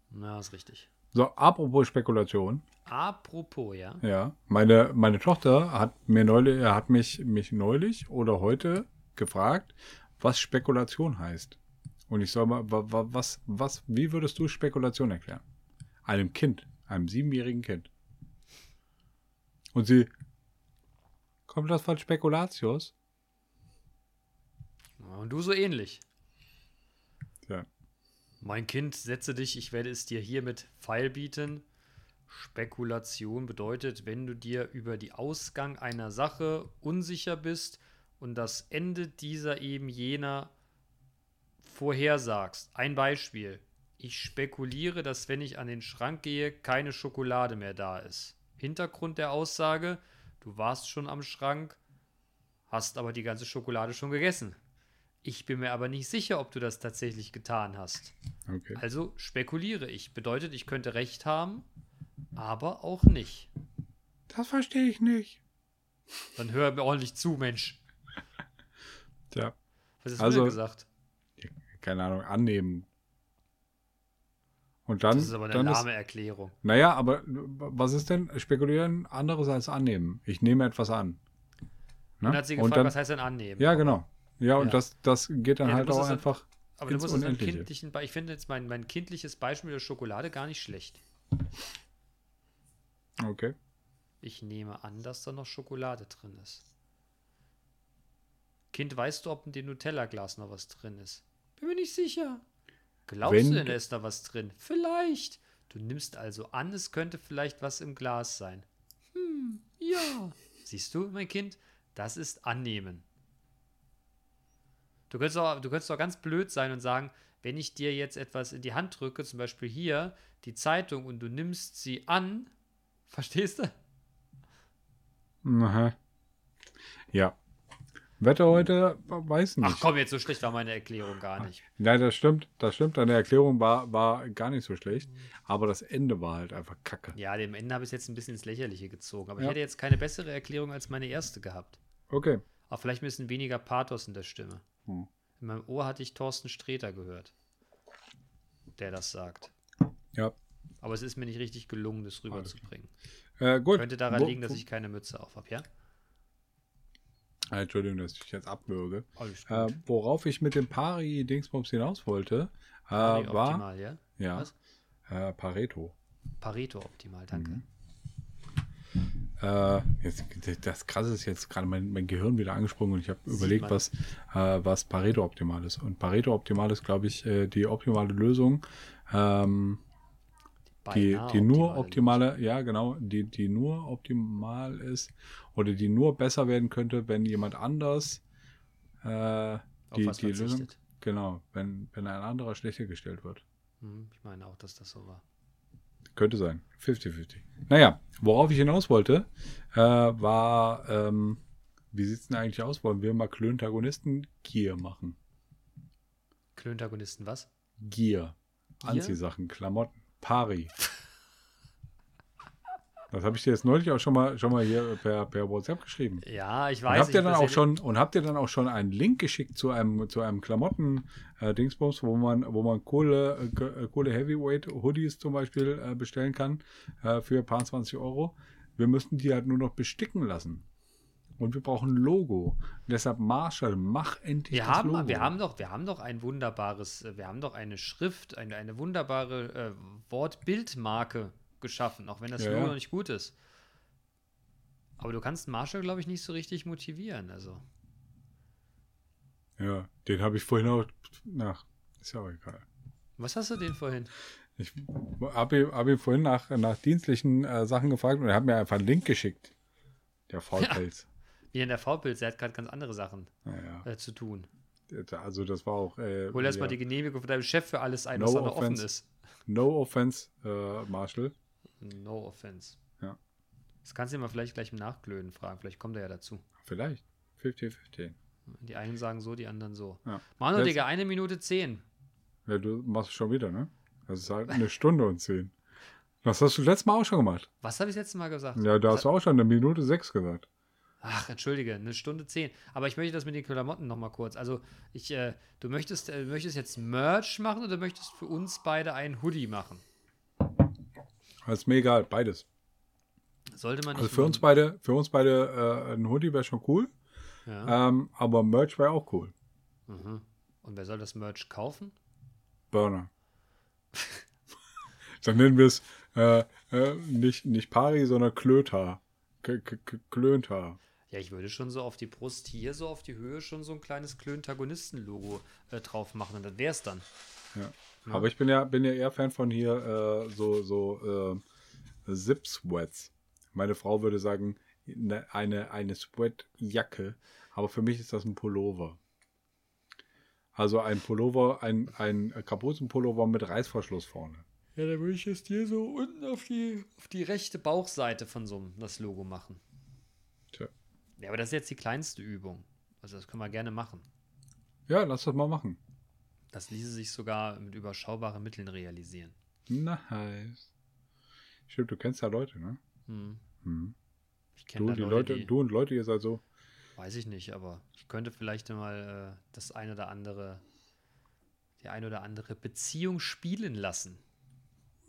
Na, ist richtig. So, apropos Spekulation. Apropos, ja. Ja, meine, meine Tochter hat mir neulich, hat mich, mich neulich oder heute gefragt, was Spekulation heißt. Und ich soll mal, wa, wa, was, was, wie würdest du Spekulation erklären? Einem Kind, einem siebenjährigen Kind. Und sie, kommt das von Spekulatius? Und du so ähnlich. Ja. Mein Kind, setze dich, ich werde es dir hiermit feilbieten. Spekulation bedeutet, wenn du dir über die Ausgang einer Sache unsicher bist und das Ende dieser eben jener vorhersagst. Ein Beispiel. Ich spekuliere, dass wenn ich an den Schrank gehe, keine Schokolade mehr da ist. Hintergrund der Aussage, du warst schon am Schrank, hast aber die ganze Schokolade schon gegessen. Ich bin mir aber nicht sicher, ob du das tatsächlich getan hast. Okay. Also spekuliere ich. Bedeutet, ich könnte recht haben, aber auch nicht. Das verstehe ich nicht. Dann hör mir ordentlich zu, Mensch. Tja, Was hast Also- du denn gesagt? keine Ahnung, annehmen. Und dann, Das ist aber eine lahme Erklärung. naja, aber was ist denn spekulieren anderes als annehmen? Ich nehme etwas an. Ne? Und hat sie gefragt, dann, was heißt denn annehmen? Ja, genau. Ja, und Ja. Das, das geht dann Ja, halt auch einfach. aber du musst es einem kindlichen Be Ich finde jetzt mein, mein kindliches Beispiel der Schokolade gar nicht schlecht. Okay. Ich nehme an, dass da noch Schokolade drin ist. Kind, weißt du, ob in dem Nutella-Glas noch was drin ist? Bin mir nicht sicher. Glaubst Wenn du denn, da ist da was drin? Vielleicht. Du nimmst also an, es könnte vielleicht was im Glas sein. Hm, ja. Siehst du, mein Kind, das ist annehmen. Du könntest, auch, du könntest auch ganz blöd sein und sagen, wenn ich dir jetzt etwas in die Hand drücke, zum Beispiel hier die Zeitung, und du nimmst sie an, verstehst du? Aha. Ja. Wetter heute, weiß nicht. Ach komm, jetzt so schlecht war meine Erklärung gar nicht. Nein, das stimmt, das stimmt. Deine Erklärung war, war gar nicht so schlecht. Aber das Ende war halt einfach kacke. Ja, dem Ende habe ich es jetzt ein bisschen ins Lächerliche gezogen. Aber Ja. ich hätte jetzt keine bessere Erklärung als meine erste gehabt. Okay. Aber vielleicht ein bisschen weniger Pathos in der Stimme. Hm. In meinem Ohr hatte ich Thorsten Sträter gehört, der das sagt. Ja. Aber es ist mir nicht richtig gelungen, das rüberzubringen. Äh, gut. Könnte daran Wo- liegen, dass ich keine Mütze auf habe, ja? Entschuldigung, dass ich jetzt abwürge. Äh, worauf ich mit dem Pari-Dingsbums hinaus wollte, äh, war optimal, ja? ja, Was? äh, Pareto. Pareto optimal, danke. Mhm. Äh, jetzt, das Krasse ist jetzt gerade mein, mein Gehirn wieder angesprungen und ich habe überlegt, was, äh, was Pareto optimal ist. Und Pareto optimal ist, glaube ich, äh, die optimale Lösung, ähm, die, die nur optimale optimale, ja genau, die, die nur optimal ist oder die nur besser werden könnte, wenn jemand anders äh, Auf die, die Lösung, genau, wenn, wenn ein anderer schlechter gestellt wird. Hm, ich meine auch, dass das so war. Könnte sein. 50-50. Naja, worauf ich hinaus wollte, äh, war, ähm, wie sieht es denn eigentlich aus? Wollen wir mal Klöntagonisten Gear machen? Klöntagonisten, was? Gear? Anziehsachen, Klamotten, Pari. Das habe ich dir jetzt neulich auch schon mal, schon mal hier per, per WhatsApp geschrieben. Ja, ich Und weiß. habt ihr dann auch schon und habt ihr dann auch schon einen Link geschickt zu einem zu einem Klamotten äh, Dingsbums, wo man wo man coole äh, äh, coole Heavyweight Hoodies zum Beispiel äh, bestellen kann äh, für ein paar 20 Euro. Wir müssten die halt nur noch besticken lassen. Und wir brauchen ein Logo. deshalb Marshall, mach endlich Wir das haben, Logo. wir haben doch, wir haben doch ein wunderbares, äh, wir haben doch eine Schrift, eine, eine wunderbare äh, Wortbildmarke geschaffen, auch wenn das Ja, Logo noch nicht gut ist. Aber du kannst Marshall, glaube ich, nicht so richtig motivieren. Also. ja, den habe ich vorhin auch nach ist ja auch egal. Was hast du denn vorhin? Ich habe ihn, hab ihn vorhin nach, nach dienstlichen äh, Sachen gefragt und er hat mir einfach einen Link geschickt. Der Faulpelz. Wie in der V-Pilz, der hat gerade ganz andere Sachen Naja, äh, zu tun. also das war auch. Äh, Hol erstmal ja, die Genehmigung von deinem Chef für alles ein, No was da noch offen ist. No offense, äh, Marshall. No offense. Ja. Das kannst du ihn mal vielleicht gleich im Nachglöden fragen. Vielleicht kommt er ja dazu. Vielleicht. 50-50. Die einen sagen so, die anderen so. Ja. Manu, Jetzt- Digga, eine Minute zehn. ja, du machst es schon wieder, ne? Das ist halt eine Stunde und zehn. Das hast du letztes Mal auch schon gemacht. Was habe ich das letzte Mal gesagt? Ja, da hast du auch schon eine Minute sechs gesagt. Ach, entschuldige, eine Stunde zehn. Aber ich möchte das mit den Klamotten noch mal kurz. Also, ich, äh, du möchtest, äh, möchtest jetzt Merch machen oder möchtest für uns beide einen Hoodie machen? Das ist mir egal, beides. Sollte man nicht. Also für uns beide, für uns beide äh, ein Hoodie wäre schon cool. Ja. Ähm, aber Merch wäre auch cool. Mhm. Und wer soll das Merch kaufen? Burner. Dann nennen wir es äh, äh, nicht, nicht Pari, sondern Klöter. K -K -K Klönter. Ja, ich würde schon so auf die Brust hier, so auf die Höhe, schon so ein kleines Klöntagonisten-Logo äh, drauf machen und dann wäre es dann. Ja. Aber ich bin ja, bin ja eher Fan von hier äh, so, so äh, Zip-Sweats. Meine Frau würde sagen, ne, eine, eine Sweatjacke. Aber für mich ist das ein Pullover. Also ein Pullover, ein, ein Kapuzenpullover mit Reißverschluss vorne. Ja, dann würde ich jetzt hier so unten auf die, auf die rechte Bauchseite von so einem das Logo machen. Ja, aber das ist jetzt die kleinste Übung. Also das können wir gerne machen. Ja, lass das mal machen. Das ließe sich sogar mit überschaubaren Mitteln realisieren. Nice. Stimmt, du kennst ja Leute, ne? Hm. Hm. Ich kenne Leute, Leute, die, du und Leute, ihr seid so. weiß ich nicht, aber ich könnte vielleicht mal äh, das ein oder andere, die ein oder andere Beziehung spielen lassen.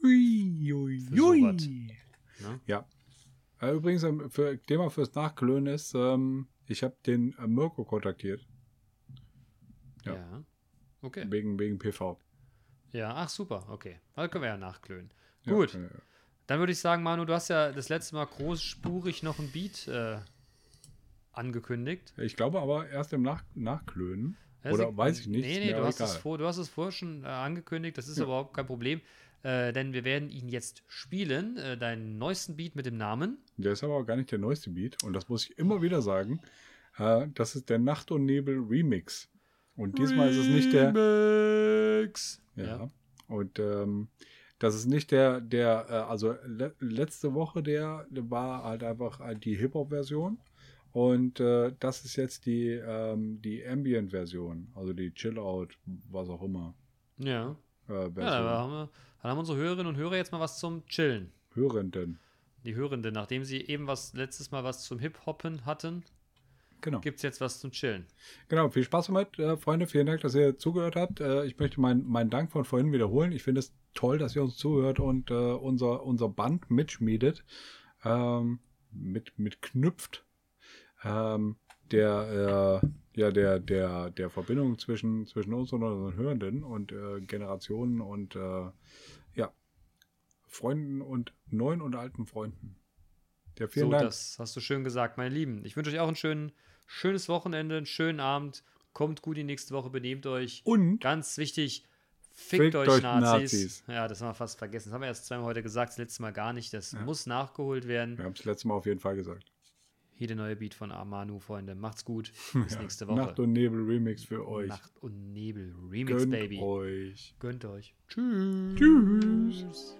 Ui, ui, sowas. Ne? Ja. Äh, übrigens, ähm, für Thema fürs Nachklönen ist, ähm, ich habe den äh, Mirko kontaktiert. Ja. Ja. Okay. Wegen, wegen PV. Ja, ach super, okay. Da können wir ja nachklönen. Ja, Gut. äh, Dann würde ich sagen, Manu, du hast ja das letzte Mal großspurig noch ein Beat äh, angekündigt. Ich glaube aber erst im Nach Nachklönen. Ja, Oder weiß ich nicht. Nee, nee, du hast, vor, du hast es vorher schon äh, angekündigt, das ist Ja. überhaupt kein Problem. Äh, denn wir werden ihn jetzt spielen, äh, deinen neuesten Beat mit dem Namen. Der ist aber auch gar nicht der neueste Beat. Und das muss ich immer wieder sagen. Äh, das ist der Nacht und Nebel Remix. Und diesmal ist es nicht der. Remix. Ja. Ja. Und ähm, das ist nicht der, der, äh, also le letzte Woche der, war halt einfach die Hip-Hop-Version. Und äh, das ist jetzt die, ähm, die Ambient-Version, also die Chill-Out, was auch immer. Ja. Äh, Ja, haben, wir, dann haben unsere Hörerinnen und Hörer jetzt mal was zum Chillen. Hörenden. Die Hörenden, nachdem sie eben was letztes Mal was zum Hip-Hoppen hatten, Genau. gibt es jetzt was zum Chillen. Genau, viel Spaß damit, äh, Freunde. Vielen Dank, dass ihr zugehört habt. Äh, ich möchte meinen meinen Dank von vorhin wiederholen. Ich finde es toll, dass ihr uns zuhört und äh, unser, unser Band mitschmiedet, ähm, mit, mitknüpft. Ähm, der, äh, ja, der, der, der Verbindung zwischen, zwischen uns und unseren Hörenden und äh, Generationen und äh, ja, Freunden und neuen und alten Freunden. Ja, vielen so, Dank. das hast du schön gesagt, meine Lieben. Ich wünsche euch auch ein schön, schönes Wochenende, einen schönen Abend. Kommt gut die nächste Woche, benehmt euch. Und Ganz wichtig, fickt, Fickt euch, euch Nazis. Nazis. Ja, das haben wir fast vergessen. Das haben wir erst zweimal heute gesagt, das letzte Mal gar nicht. Das Ja. muss nachgeholt werden. wir haben es letztes Mal auf jeden Fall gesagt. Hier der neue Beat von Amanu, Freunde. Macht's gut. Bis Ja, nächste Woche. Nacht und Nebel Remix für euch. Nacht und Nebel Remix, Gönnt Baby. euch. Gönnt euch. Tschüss. Tschüss.